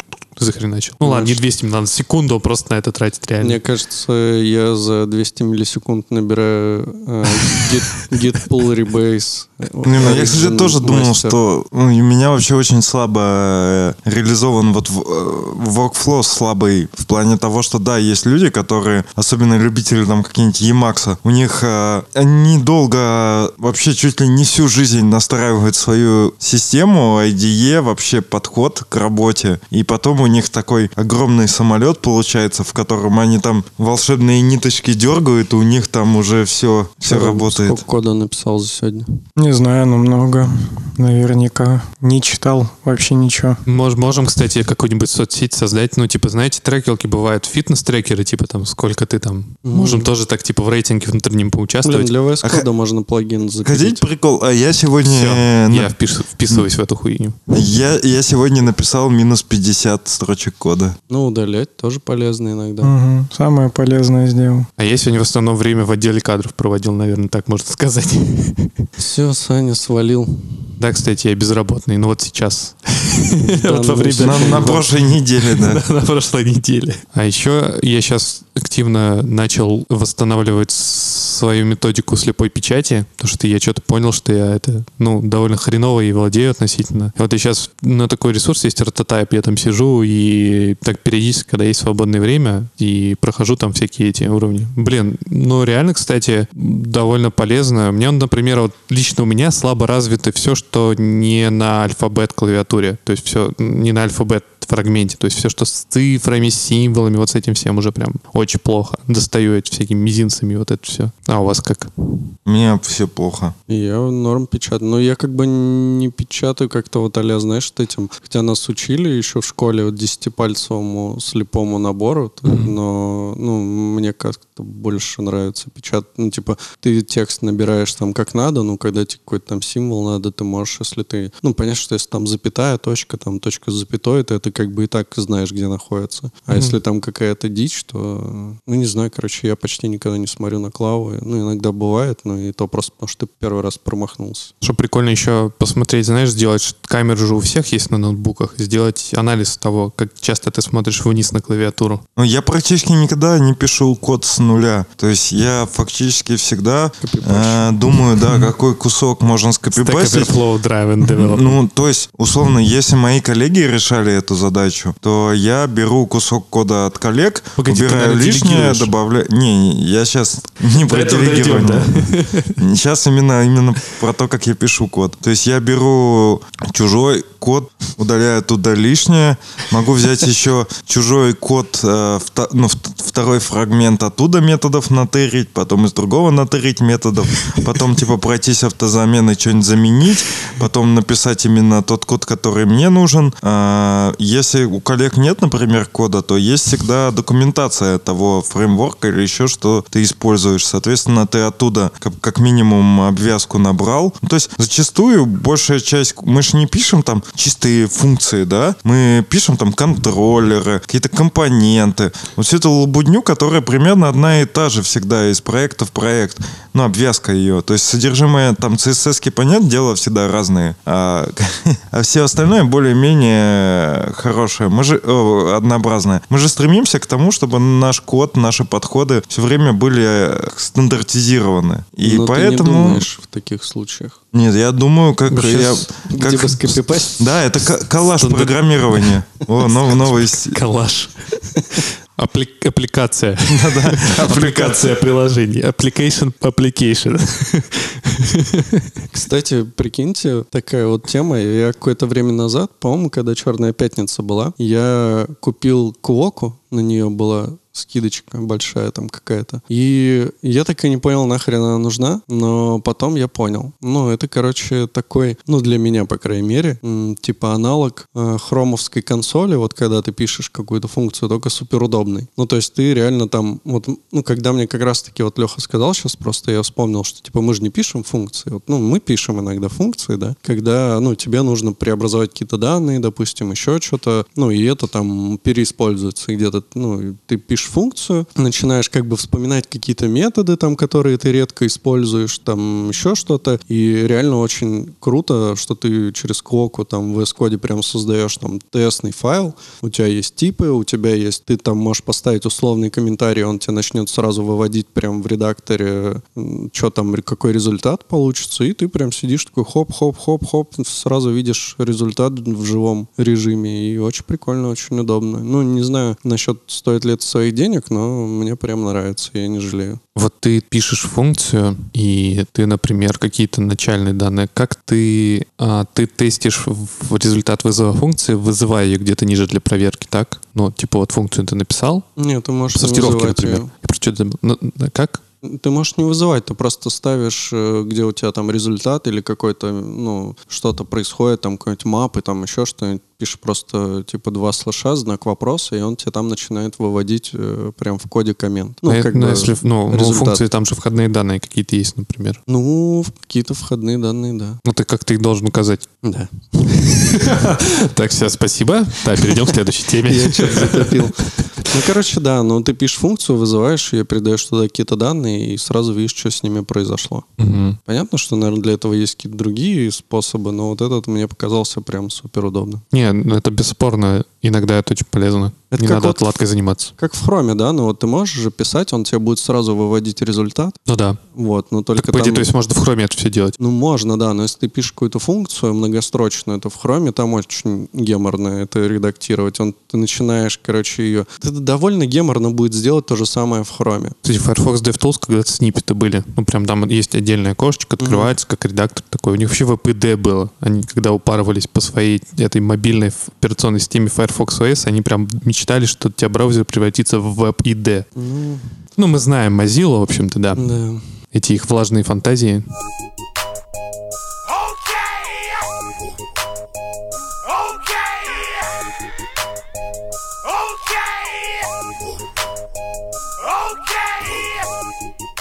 захреначил. Ну ладно, не 200, надо секунду, он просто на это тратит реально. Мне кажется, я за 200 миллисекунд набираю э, git, git pull rebase. Ну, я, кстати, тоже думал, что ну, у меня вообще очень слабо э, реализован вот в- э, workflow слабый в плане того, что да, есть люди, которые, особенно любители там какие-нибудь Emacs, у них э, они долго, вообще чуть ли не всю жизнь настраивают свою систему, IDE, вообще подход к работе, и потом у них такой огромный самолет получается, в котором они там волшебные ниточки дергают, и у них там уже все, все Сколько- работает. Сколько кода написал за сегодня? Не знаю, но много. Наверняка. Не читал вообще ничего. Мож- можем, кстати, какую-нибудь соцсеть создать. Ну, типа, знаете, трекерки бывают, фитнес-трекеры, типа там, сколько ты там. Можем тоже так, типа, в рейтинге внутреннем Блин, поучаствовать. для VS А кода можно плагин Хотите закрепить. прикол? А я сегодня... Всё, э, я на- впис- вписываюсь в эту хуйню. я, я сегодня написал минус 50 строчек кода. Ну, удалять тоже полезно иногда. Мгм. Самое полезное сделал. А я сегодня в основном время в отделе кадров проводил, наверное, так можно сказать. Все, Саня свалил. Да, кстати, я безработный, но вот сейчас. Ну, На, на прошлой неделе, да. на прошлой неделе. А еще я сейчас активно начал восстанавливать свою методику слепой печати, потому что я что-то понял, что я это, ну, довольно хреново и владею относительно. И вот я сейчас на такой ресурс есть Rototype, я там сижу и так периодически, когда есть свободное время, и прохожу там всякие эти уровни. Блин, ну реально, кстати, довольно полезно. Мне, например, вот лично у меня слабо развито все, что не на альфабет клавиатуре. То есть все не на альфабет фрагменте. То есть все, что с цифрами, с символами, вот с этим всем уже прям очень плохо. Достаю эти всякими мизинцами, вот это все. А у вас как? У меня все плохо. Я норм печатаю. Но я как бы не печатаю как-то вот а знаешь, вот этим. Хотя нас учили еще в школе вот десятипальцевому слепому набору, т- но ну, мне как-то больше нравится печатать. Ну, типа, ты текст набираешь там как надо, ну, когда тебе какой-то там символ надо, ты можешь, если ты... Ну, понятно, что если там запятая, точка, там точка с запятой, то это как бы и так знаешь, где находится. А если там какая-то дичь, то... Ну, не знаю, короче, я почти никогда не смотрю на клавы. Ну, иногда бывает, но и то просто потому, что ты первый раз промахнулся. Что прикольно еще посмотреть, знаешь, сделать камеру же у всех есть на ноутбуках, сделать анализ того, как часто ты смотришь вниз на клавиатуру. Ну, я практически никогда не пишу код с нуля. То есть я фактически всегда э, думаю, да, какой кусок можно Stack скопипастить. Overflow. Ну, то есть, условно, если мои коллеги решали эту задачу, то я беру кусок кода от коллег, Погоди, убираю лишнее, добавляю... Не, я сейчас не про делегирование. Сейчас именно, именно про то, как я пишу код. То есть я беру чужой код, удаляю оттуда лишнее, могу взять еще чужой код, э, ну, вт- второй фрагмент оттуда методов натерить, потом из другого натерить методов, потом типа пройтись автозамены, что-нибудь заменить, потом написать именно тот код, который мне нужен. А, Если у коллег нет, например, кода, то есть всегда документация того фреймворка или еще что ты используешь. Соответственно, ты оттуда как, как минимум обвязку набрал. Ну, то есть зачастую большая часть... Мы же не пишем там чистые функции, да? Мы пишем там контроллеры, какие-то компоненты. Вот всю эту лабудню, которая примерно одна и та же всегда из проекта в проект. Ну, обвязка ее. То есть содержимое там CSS, понятное дело, всегда разные. А, а все остальное более-менее хорошее. Мы же о, однообразное. Мы же стремимся к тому, чтобы наш код, наши подходы все время были э, стандартизированы. И Но ты не поэтому... думаешь в таких случаях. Нет, я думаю, как я... Сейчас как- где бы скопипастить? Да, это коллаж программирования. О, нов- новый... с- Апли- Аппликация. Аппликация приложений. Application application. Кстати, прикиньте, такая вот тема. Я какое-то время назад, по-моему, когда «Черная пятница» была, я купил Квоку, на нее была скидочка большая там какая-то. И я так и не понял, нахрен она нужна, но потом я понял. Ну, это, короче, такой, ну, для меня, по крайней мере, типа аналог э, хромовской консоли, вот когда ты пишешь какую-то функцию, только супер удобный. Ну, то есть ты реально там, вот, ну, когда мне как раз-таки вот Леха сказал сейчас, просто я вспомнил, что, типа, мы же не пишем функции. Вот, ну, мы пишем иногда функции, да, когда, ну, тебе нужно преобразовать какие-то данные, допустим, еще что-то, ну, и это там переиспользуется где-то, ну, ты пишешь функцию, начинаешь как бы вспоминать какие-то методы там, которые ты редко используешь, там еще что-то, и реально очень круто, что ты через Квоку там в Code прям создаешь там тестный файл, у тебя есть типы, у тебя есть, ты там можешь поставить условный комментарий, он тебе начнет сразу выводить прям в редакторе, что там, какой результат получится, и ты прям сидишь такой хоп-хоп-хоп-хоп, сразу видишь результат в живом режиме, и очень прикольно, очень удобно. Ну, не знаю насчет стоит ли это своих денег, но мне прям нравится, я не жалею. Вот ты пишешь функцию, и ты, например, какие-то начальные данные. Как ты, а, ты тестишь в результат вызова функции, вызывая ее где-то ниже для проверки, так? Ну, типа вот функцию ты написал, Нет, ты можешь сортировки, например. что-то забыл. Ну, как? Ты можешь не вызывать, ты просто ставишь, э, где у тебя там результат или какой-то, ну, что-то происходит, там какой-нибудь мап и там еще что-нибудь. Пишешь просто типа два слэша, знак вопроса, и он тебе там начинает выводить э, прям в коде коммент. Ну, А как это, ну, бы если, ну, ну, результат. функции, там же входные данные какие-то есть, например. Ну, какие-то входные данные, да. Ну, ты как ты их должен указать. Да. Так, все, спасибо. Да, перейдем к следующей теме. Я что-то затопил. Ну, короче, да, ну ты пишешь функцию, вызываешь ее, передаешь туда какие-то данные, и сразу видишь, что с ними произошло. Мгм. Понятно, что, наверное, для этого есть какие-то другие способы, но вот этот мне показался прям супер удобно. Не, ну, это бесспорно. Иногда это очень полезно. Это Не надо вот- отладкой заниматься. Как в хроме, да? Ну вот ты можешь же писать, он тебе будет сразу выводить результат. Ну да. Вот, но только Так, там- то есть можно в хроме это все делать. Ну, можно, да, но если ты пишешь какую-то функцию многострочную, это в хроме там очень геморно это редактировать. Он, ты начинаешь, короче, ее... Это довольно геморно будет сделать то же самое в хроме. Кстати, Firefox DevTools, когда сниппеты были, ну прям там есть отдельное окошечко, открывается как редактор такой. У них вообще VPD было. Они когда упарывались по своей этой мобильной операционной системе Firefox OS, они прям мечтали, что у тебя браузер превратится в WebID. Ну, Ну, мы знаем Mozilla, в общем-то, да. да. Эти их влажные фантазии.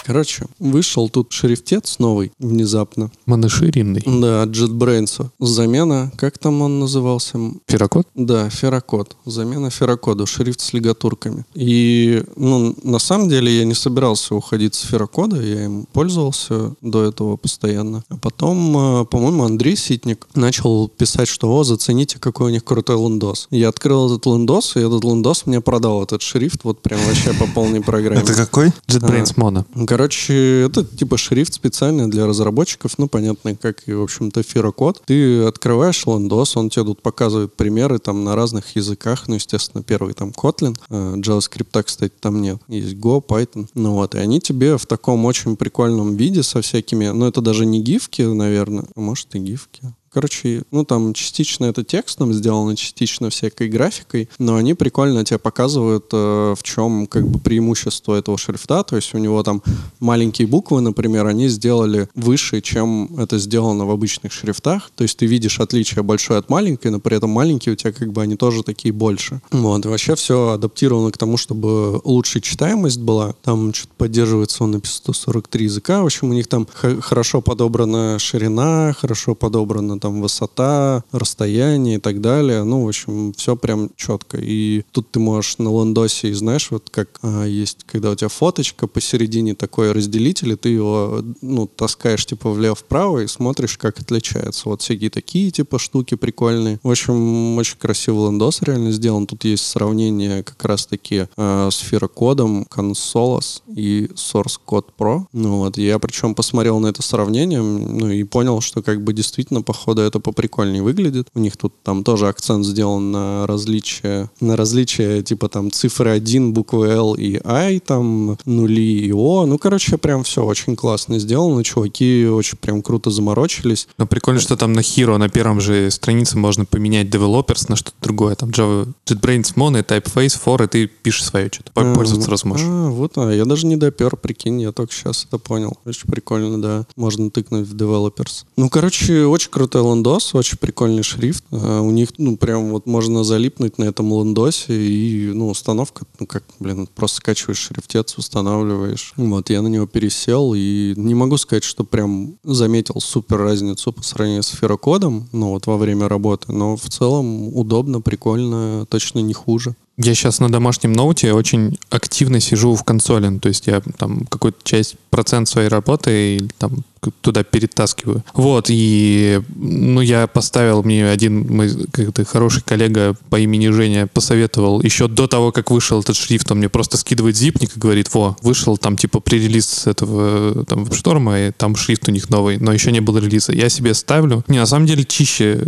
Короче, вышел тут шрифтец новый внезапно. Моноширинный. Да, от JetBrains. Замена, как там он назывался? Ферокод? Да, ферокод. Замена ферокоду, шрифт с лигатурками. И, ну, на самом деле я не собирался уходить с ферокода, я им пользовался до этого постоянно. А потом, э, по-моему, Андрей Ситник начал писать, что, о, зацените, какой у них крутой лендос. Я открыл этот лендос, и этот лендос мне продал этот шрифт вот прям вообще по полной программе. Это какой? JetBrains Mono. Короче, это типа шрифт специальный для разработчиков, ну, понятно, как и, в общем-то, фирокод. Ты открываешь лендос, он тебе тут показывает примеры там на разных языках, ну, естественно, первый там Kotlin, э, JavaScript, кстати, там нет. Есть Go, Python, ну вот, и они тебе в таком очень прикольном виде со всякими, ну, это даже не гифки, наверное, а может и гифки. Короче, ну там частично это текстом сделано, частично всякой графикой, но они прикольно тебе показывают, э, в чем как бы преимущество этого шрифта. То есть у него там маленькие буквы, например, они сделали выше, чем это сделано в обычных шрифтах. То есть ты видишь отличие большое от маленькой, но при этом маленькие у тебя как бы они тоже такие больше. Вот, и вообще все адаптировано к тому, чтобы лучшая читаемость была. Там что-то поддерживается он на 143 языка. В общем, у них там хорошо подобрана ширина, хорошо подобрана там высота, расстояние и так далее. Ну, в общем, все прям четко. И тут ты можешь на лендосе, и знаешь, вот как а, есть, когда у тебя фоточка посередине такой разделитель, и ты его, ну, таскаешь типа влево-вправо и смотришь, как отличается. Вот всякие такие типа штуки прикольные. В общем, очень красивый лендос реально сделан. Тут есть сравнение как раз-таки э, с фирокодом Consolos и Source Code Pro. Ну вот, я причем посмотрел на это сравнение, ну и понял, что как бы действительно, походу, это поприкольнее выглядит. У них тут там тоже акцент сделан на различие, на различие типа там цифры 1, буквы L и I, там нули и О. Ну, короче, прям все очень классно сделано. Чуваки очень прям круто заморочились. Но прикольно, что там на Hero на первом же странице можно поменять developers на что-то другое. Там Java, JetBrains, Mono, Typeface, For, и ты пишешь свое что-то. А, Пользоваться раз можешь. А, вот, а, я даже не допер, прикинь, я только сейчас это понял. Очень прикольно, да. Можно тыкнуть в developers. Ну, короче, очень крутой лендос, очень прикольный шрифт. А, у них, ну, прям вот можно залипнуть на этом лендосе и, ну, установка, ну, как, блин, просто скачиваешь шрифтец, устанавливаешь. Вот, я на него пересел и не могу сказать, что прям заметил супер разницу по сравнению с ферокодом, ну, вот во время работы, но в целом удобно, прикольно, точно не хуже. Я сейчас на домашнем ноуте очень активно сижу в консоли. Ну, То есть я там какую-то часть, процент своей работы или там туда перетаскиваю. Вот, и ну, я поставил, мне один мой как-то хороший коллега по имени Женя посоветовал еще до того, как вышел этот шрифт, он мне просто скидывает зипник и говорит, во, вышел там типа пререлиз этого там веб-шторма, и там шрифт у них новый, но еще не было релиза. Я себе ставлю. Не, на самом деле чище,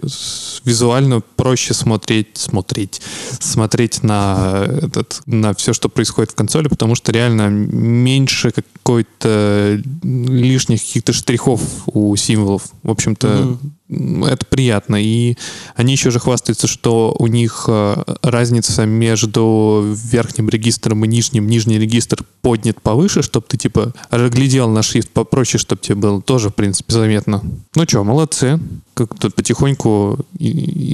визуально проще смотреть, смотреть, смотреть на этот, на все, что происходит в консоли, потому что реально меньше какой-то лишних каких-то штрихов у символов. В общем-то, м, это приятно. И они еще же хвастаются, что у них э, разница между верхним регистром и нижним. Нижний регистр поднят повыше, чтобы ты, типа, разглядел на шрифт попроще, чтобы тебе было тоже, в принципе, заметно. Ну что, молодцы. Как-то потихоньку и,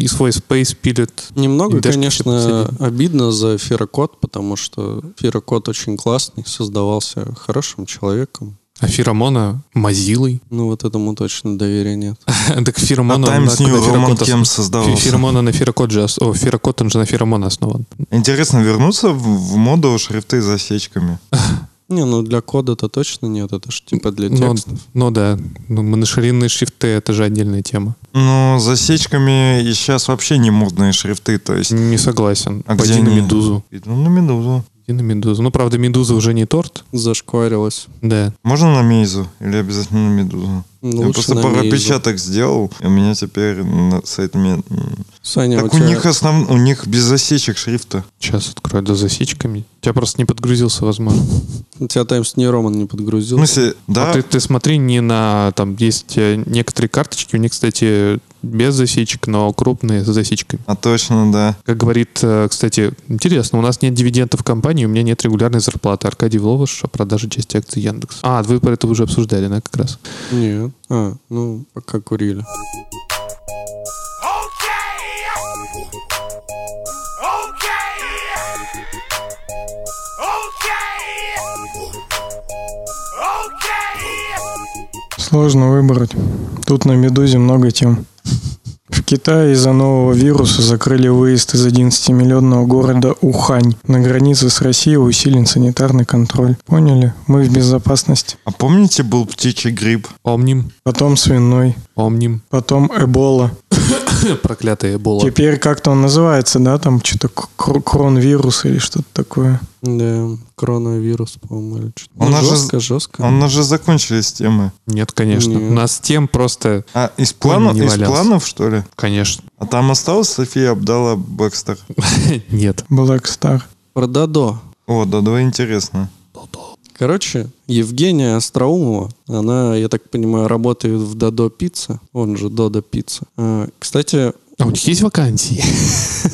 и свой спейс пилят. Немного, конечно, обидно за Ферокод, потому что Ферокод очень классный, создавался хорошим человеком. А Феромона Мазилой. Ну, вот этому точно доверия нет. так Феромона... А Times на- New Roman кем создавался? Феромона на Ферокод же... О, Ферокод, он же на Феромона основан. Интересно вернуться в, моду шрифты с засечками. Не, ну для кода-то точно нет, это ж типа для Ну, текстов. ну да, ну, моношаринные шрифты — это же отдельная тема. С засечками и сейчас вообще не модные шрифты, то есть... Не согласен. А Пойди где на они? Медузу. Ну, на Медузу. Иди на Медузу. Ну, правда, Медуза уже не торт. Зашкварилось. Да. Можно на Мейзу или обязательно на Медузу? Ну, Я лучше просто на пару Мейзу. опечаток сделал, и у меня теперь на м. Саня, Так у у тебя- них основ... у них без засечек шрифта. Сейчас открою, да, засечками. У тебя просто не подгрузился, возможно. у тебя Times New Roman не В подгрузил. смысле, да, А ты, ты смотри не на... Там есть э, некоторые карточки, у них, кстати, без засечек, но крупные с засечками. а точно, да. Как говорит, э, кстати, интересно, у нас нет дивидендов в компании, у меня нет регулярной зарплаты. Аркадий Вловыш о продаже части акций Яндекс. А, вы про это уже обсуждали, да, как раз? Нет. А, ну, пока курили. Сложно выбрать. Тут на «Медузе» много тем. В Китае из-за нового вируса закрыли выезд из 11-миллионного города Ухань. На границе с Россией усилен санитарный контроль. Поняли? Мы в безопасности. А помните, был птичий грипп? Омним, Потом свиной. омним. Потом Эбола. Проклятая Эбола. Теперь как-то он называется, да? Там что-то кр- кронвирус или что-то такое. Да, коронавирус, по-моему, или что-то. У Ну, нас же- жестко, жестко. У нас же закончились темы. Нет, конечно. Нет. У нас тем просто, А из, планов, из валялся. планов, что ли? конечно, А там осталась София Абдала Бэкстер? нет. Star. Про Дадо. О, да, да, интересно. Короче, Евгения Остроумова, она, я так понимаю, работает в Дадо Пицца, он же Додо Пицца. А, Кстати, А у них есть вакансии?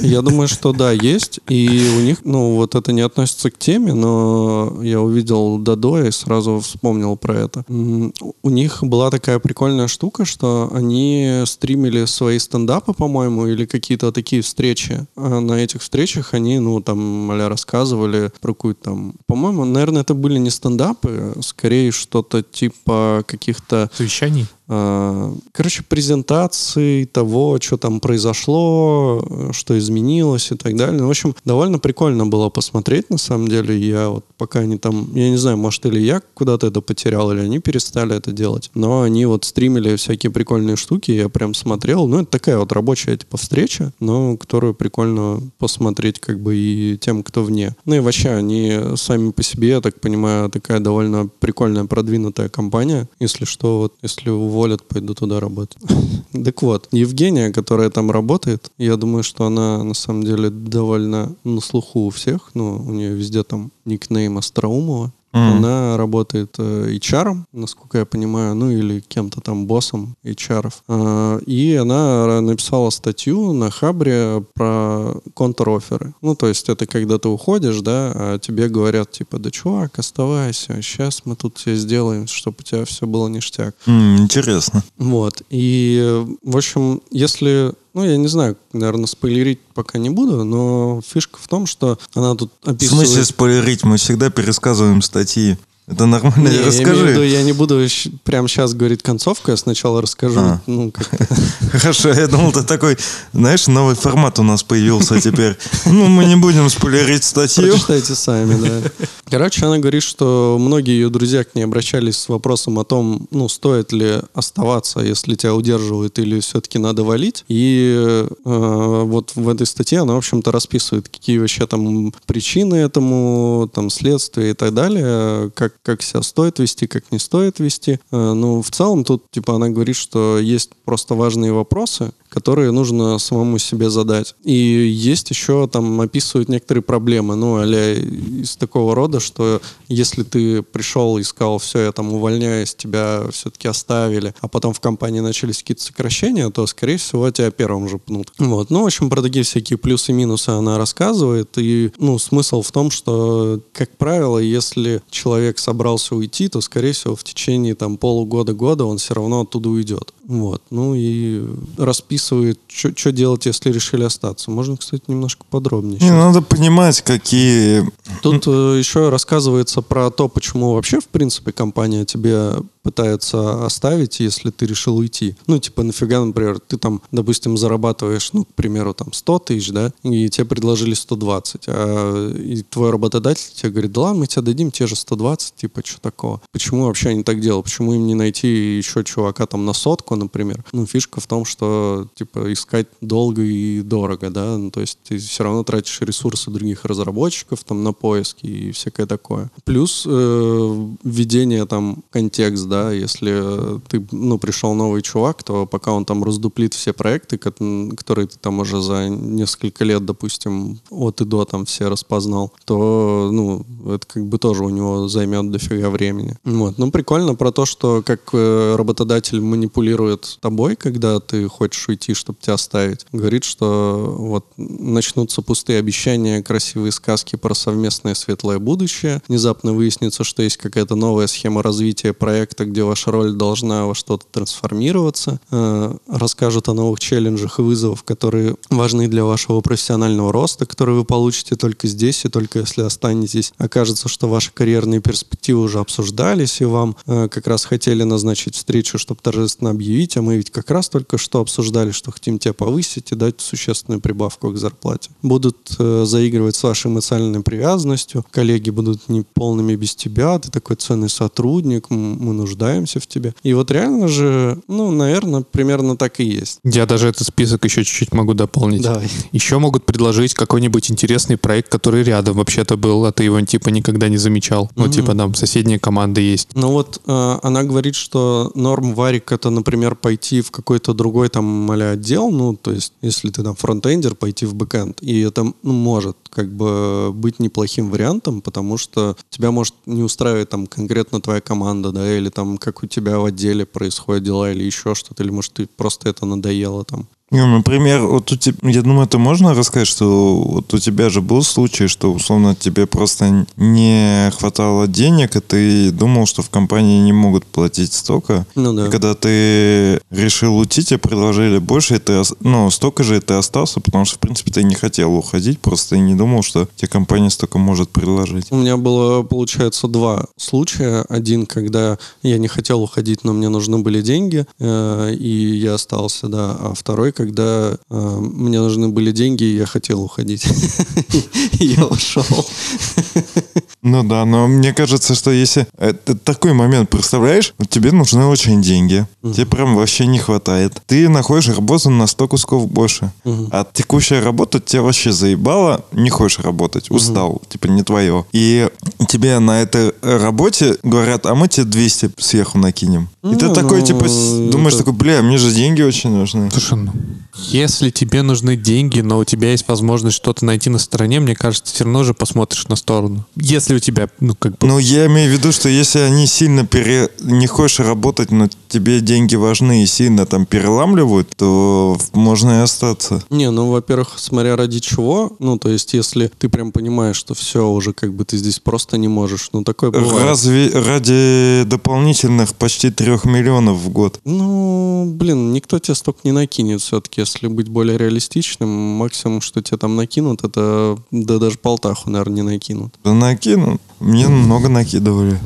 я думаю, что да, есть. И у них, ну, вот это не относится к теме, но я увидел Дадо и сразу вспомнил про это. У них была такая прикольная штука, что они стримили свои стендапы, по-моему, или какие-то такие встречи. А на этих встречах они, ну, там, а рассказывали про какую-то там... По-моему, наверное, это были не стендапы, скорее что-то типа каких-то Совещаний? А, Короче, презентации того, что там произошло, э, что изменилось и так далее. Ну, В общем, довольно прикольно было посмотреть, на самом деле. Я вот пока они там, я не знаю, может, или я куда-то это потерял, или они перестали это делать. Но они вот стримили всякие прикольные штуки, я прям смотрел. Ну, это такая вот рабочая, типа, встреча, но которую прикольно посмотреть как бы и тем, кто вне. Ну и вообще, они сами по себе, я так понимаю, такая довольно прикольная, продвинутая компания. Если что, вот, если у уволят, пойду туда работать. Так вот, Евгения, которая там работает, я думаю, что она на самом деле довольно на слуху у всех. Ну, у нее везде там никнейм Остроумова. Мгм. Она работает э, HR, насколько я понимаю, ну или кем-то там боссом HR. А, и она написала статью на Хабре про контр-оферы. Ну, то есть это когда ты уходишь, да, а тебе говорят, типа, да, чувак, оставайся, сейчас мы тут тебе сделаем, чтобы у тебя все было ништяк. М, Интересно. Вот. И, э, в общем, если... Ну, я не знаю, наверное, спойлерить пока не буду, но фишка в том, что она тут В описывает... смысле спойлерить? Мы всегда пересказываем статьи. Это нормально, Не, я имею в виду, расскажи. я не буду прямо сейчас говорить концовку, я сначала расскажу. А. Ну. Хорошо, я думал, ты такой, знаешь, новый формат у нас появился теперь. Ну, мы не будем спойлерить статью. Прочитайте сами, да. Короче, она говорит, что многие ее друзья к ней обращались с вопросом о том, ну, стоит ли оставаться, если тебя удерживают, или все-таки надо валить. И э, вот в этой статье она, в общем-то, расписывает, какие вообще там причины этому, там, следствия и так далее, как, как себя стоит вести, как не стоит вести. Э, ну, в целом тут, типа, она говорит, что есть просто важные вопросы, которые нужно самому себе задать. И есть еще там описывают некоторые проблемы, ну, а из такого рода, что если ты пришел и сказал, все, я там увольняюсь, тебя все-таки оставили, а потом в компании начались какие-то сокращения, то, скорее всего, тебя первым же пнут. Вот. Ну, в общем, про такие всякие плюсы и минусы она рассказывает, и, ну, смысл в том, что, как правило, если человек собрался уйти, то, скорее всего, в течение там полугода-года он все равно оттуда уйдет. Вот. Ну и расписывает, что делать, если решили остаться. Можно, кстати, немножко подробнее. Не, надо понимать, какие... Тут э, еще рассказывается про то, почему вообще, в принципе, компания тебе пытается оставить, если ты решил уйти. Ну, типа, нафига, например, ты там, допустим, зарабатываешь, ну, к примеру, там, 100 тысяч, да, и тебе предложили 120, а и твой работодатель тебе говорит, да ладно, мы тебе дадим те же 120, типа, что такого? Почему вообще они так делают? Почему им не найти еще чувака там на сотку, например? Ну, фишка в том, что, типа, искать долго и дорого, да, ну, то есть ты все равно тратишь ресурсы других разработчиков там на поиски и всякое такое. Плюс э, введение там контекст, да, если ты, ну, пришел новый чувак, то пока он там раздуплит все проекты, ко- которые ты там уже за несколько лет, допустим, от и до там все распознал, то, ну, это как бы тоже у него займет дофига времени. Вот. Ну, прикольно про то, что как э, работодатель манипулирует тобой, когда ты хочешь уйти, чтобы тебя оставить. Говорит, что вот начнутся пустые обещания, красивые сказки про совместное светлое будущее. Внезапно выяснится, что есть какая-то новая схема развития проекта, где ваша роль должна во что-то трансформироваться. Э, Расскажут о новых челленджах и вызовах, которые важны для вашего профессионального роста, которые вы получите только здесь и только если останетесь. Окажется, что ваши карьерные перспективы уже обсуждались, и вам э, как раз хотели назначить встречу, чтобы торжественно объявить, а мы ведь как раз только что обсуждали, что хотим тебя повысить и дать существенную прибавку к зарплате. Будут э, заигрывать с вашей эмоциональной привязанностью, коллеги будут не полными без тебя, ты такой ценный сотрудник, мы нуждаемся в тебе. И вот реально же, ну, наверное, примерно так и есть. Я даже этот список еще чуть-чуть могу дополнить. Давай. Еще могут предложить какой-нибудь интересный проект, который рядом вообще-то был, а ты его типа никогда не замечал. Ну, Мгм. типа там соседняя команда есть. Ну вот э, она говорит, что норм варик это, например, пойти в какой-то другой там а отдел, ну то есть если ты там фронтендер, пойти в бэкэнд, и это ну, может как бы быть неплохим вариантом, потому что тебя может не устраивать там конкретно твоя команда, да, или там как у тебя в отделе происходят дела или еще что-то, или может ты просто это надоело там. Ну, например, вот у тебя, я думаю, это можно рассказать, что вот у тебя же был случай, что условно тебе просто не хватало денег, и ты думал, что в компании не могут платить столько. Ну да. И когда ты решил уйти, тебе предложили больше, и ты, ну, столько же и ты остался, потому что, в принципе, ты не хотел уходить, просто и не думал, что тебе компания столько может предложить. У меня было, получается, два случая. Один, когда я не хотел уходить, но мне нужны были деньги, э, и я остался, да. А второй, когда э, мне нужны были деньги, и я хотел уходить. Я ушел. Ну да, но мне кажется, что если... Это такой момент, представляешь? Тебе нужны очень деньги. Тебе прям вообще не хватает. Ты находишь работу на 100 кусков больше. А текущая работа тебя вообще заебала, не хочешь работать, устал, типа не твое. И тебе на этой работе говорят, а мы тебе 200 сверху накинем. И ты такой, ну, типа, думаешь, это- такой, бля, мне же деньги очень нужны. Ну, если тебе нужны деньги, но у тебя есть возможность что-то найти на стороне, мне кажется, все равно же посмотришь на сторону. Если у тебя, ну, как бы... Ну, я имею в виду, что если они сильно пере... не хочешь работать, но тебе деньги важны и сильно там переламливают, то можно и остаться. Не, ну, во-первых, смотря ради чего. Ну, то есть, если ты прям понимаешь, что все, уже как бы ты здесь просто не можешь. Ну, такое бывает. Разве ради дополнительных почти трех миллионов в год? Ну, блин, никто тебе столько не накинет все-таки, если быть более реалистичным. Максимум, что тебе там накинут, это да даже полтаху, наверное, не накинут. Да накинут. Мне много накидывали.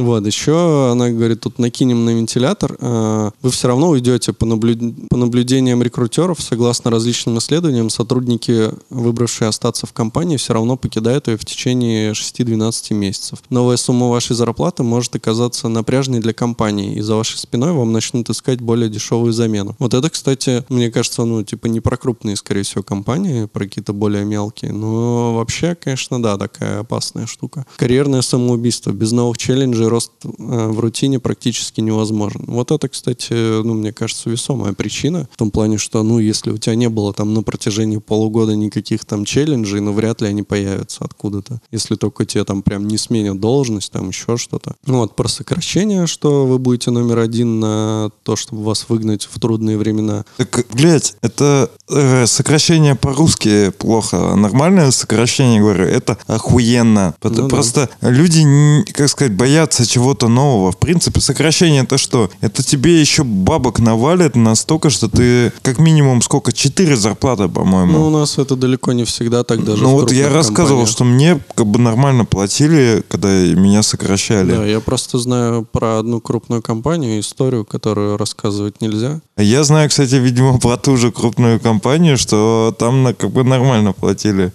Вот, еще она говорит, тут накинем на вентилятор, э, вы все равно уйдете по, наблю- по наблюдениям рекрутеров, согласно различным исследованиям, сотрудники, выбравшие остаться в компании, все равно покидают ее в течение 6-12 месяцев. Новая сумма вашей зарплаты может оказаться напряжной для компании, и за вашей спиной вам начнут искать более дешевую замену. Вот это, кстати, мне кажется, ну, типа не про крупные, скорее всего, компании, про какие-то более мелкие, но вообще, конечно, да, такая опасная штука. Карьерное самоубийство без новых челленджей рост э, в рутине практически невозможен. Вот это, кстати, ну, мне кажется, весомая причина. В том плане, что, ну, если у тебя не было там на протяжении полугода никаких там челленджей, ну, вряд ли они появятся откуда-то. Если только тебе там прям не сменят должность, там еще что-то. Ну, вот про сокращение, что вы будете номер один на то, чтобы вас выгнать в трудные времена. Так, блядь, это э, сокращение по-русски плохо. Нормальное сокращение, говорю, это охуенно. Ну да. Просто люди, н- как сказать, боятся чего-то нового. В принципе, сокращение это что? Это тебе еще бабок навалит настолько, что ты как минимум сколько? Четыре зарплаты, по-моему. Ну, у нас это далеко не всегда так даже. Ну вот я рассказывал, что мне как бы нормально платили, когда меня сокращали. Да, я просто знаю про одну крупную компанию, историю, которую рассказывать нельзя. Я знаю, кстати, видимо, про ту же крупную компанию, что там как бы нормально платили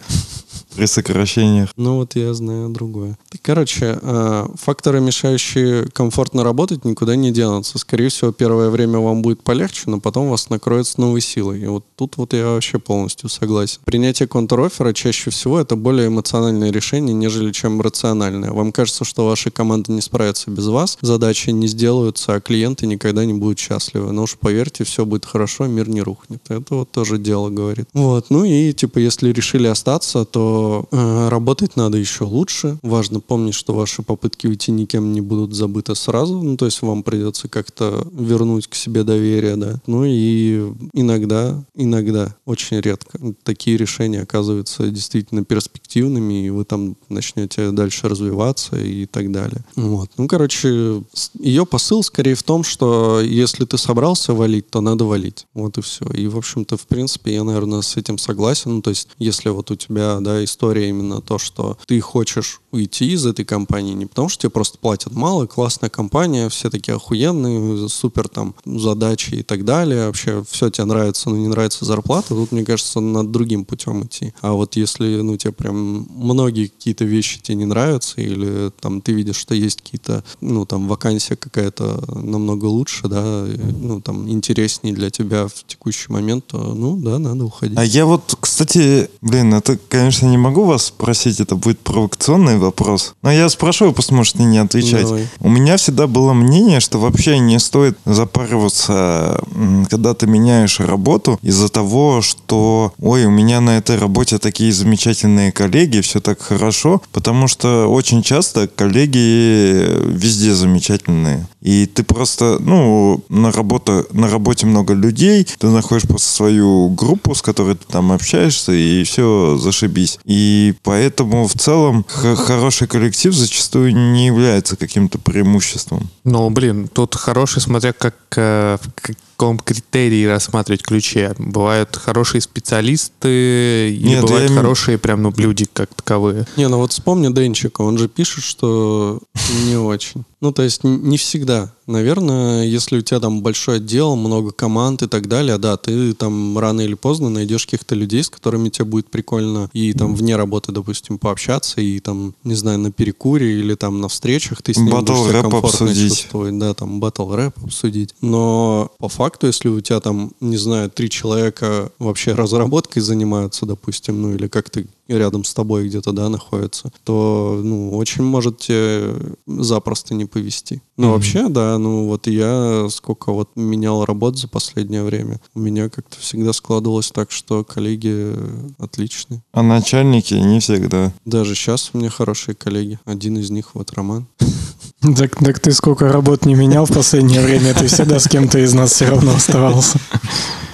при сокращениях. Ну вот я знаю другое. Короче, э, факторы, мешающие комфортно работать, никуда не денутся. Скорее всего, первое время вам будет полегче, но потом вас накроет с новой силой. И вот тут вот я вообще полностью согласен. Принятие контроффера чаще всего это более эмоциональное решение, нежели чем рациональное. Вам кажется, что ваша команда не справится без вас, задачи не сделаются, а клиенты никогда не будут счастливы. Но уж поверьте, все будет хорошо, мир не рухнет. Это вот тоже дело говорит. Вот. Ну и типа, если решили остаться, то э, работать надо еще лучше. Важно помнить, что ваши попытки уйти никем не будут забыты сразу. Ну, то есть вам придется как-то вернуть к себе доверие, да. Ну и иногда, иногда, очень редко, такие решения оказываются действительно перспективными, и вы там начнете дальше развиваться и так далее. Вот. Ну, короче, ее посыл скорее в том, что если ты собрался валить, то надо валить. Вот и все. И, в общем-то, в принципе, я, наверное, с этим согласен. Ну, то есть, если вот у тебя, да, история именно то, что ты хочешь уйти из этой компании, не потому что тебе просто платят мало, классная компания, все такие охуенные, супер там задачи и так далее, вообще все тебе нравится, но не нравится зарплата, тут, мне кажется, надо другим путем идти. А вот если, ну, тебе прям многие какие-то вещи тебе не нравятся, или там ты видишь, что есть какие-то, ну, там вакансия какая-то намного лучше, да, ну, там интереснее для тебя в текущий момент, то, ну, да, надо уходить. А я вот, кстати, блин, это, конечно, не могу вас спросить, это будет провокационный вопрос. Но я спрошу, вы просто можете не отвечать. Давай. У меня всегда было мнение, что вообще не стоит запариваться, когда ты меняешь работу из-за того, что, ой, у меня на этой работе такие замечательные коллеги, все так хорошо, потому что очень часто коллеги везде замечательные. И ты просто, ну, на, работа, на работе много людей, ты находишь просто свою группу, с которой ты там общаешься, и все, зашибись. И поэтому в целом хороший коллектив зачастую не является каким-то преимуществом. Ну, блин, тут хороший, смотря как, э, в каком критерии рассматривать ключи? Бывают хорошие специалисты или Нет, бывают я хорошие прям, ну, люди как таковые? Не, ну вот вспомни Денчика, он же пишет, что не очень. Ну, то есть не всегда. Наверное, если у тебя там большой отдел, много команд и так далее, да, ты там рано или поздно найдешь каких-то людей, с которыми тебе будет прикольно и там вне работы, допустим, пообщаться, и там, не знаю, на перекуре или там на встречах ты с ним Батл будешь себя комфортно обсудить. чувствовать, да, там батл рэп обсудить. Но по факту, если у тебя там, не знаю, три человека вообще разработкой занимаются, допустим, ну или как ты рядом с тобой где-то, да, находится, то, ну, очень может тебе запросто не повести. Ну, вообще, да, ну, вот я сколько вот менял работ за последнее время, у меня как-то всегда складывалось так, что коллеги отличные. А начальники не всегда. Даже сейчас у меня хорошие коллеги. Один из них вот Роман. Так, так ты сколько работ не менял в последнее время, ты всегда с кем-то из нас все равно оставался.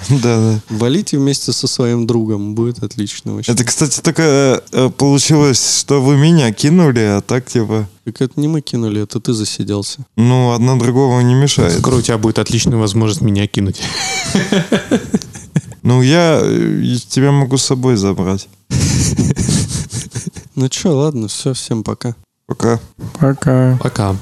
Да, да. Валите вместе со своим другом, будет отлично вообще. Это, кстати, только э, получилось, что вы меня кинули, а так, типа, Так это не мы кинули, это ты засиделся. ну, одно другого не мешает. Скоро у тебя будет отличная возможность меня кинуть. Ну, я э, тебя могу с собой забрать. Ну чё, ладно, все, всем пока. Пока. Пока. Пока.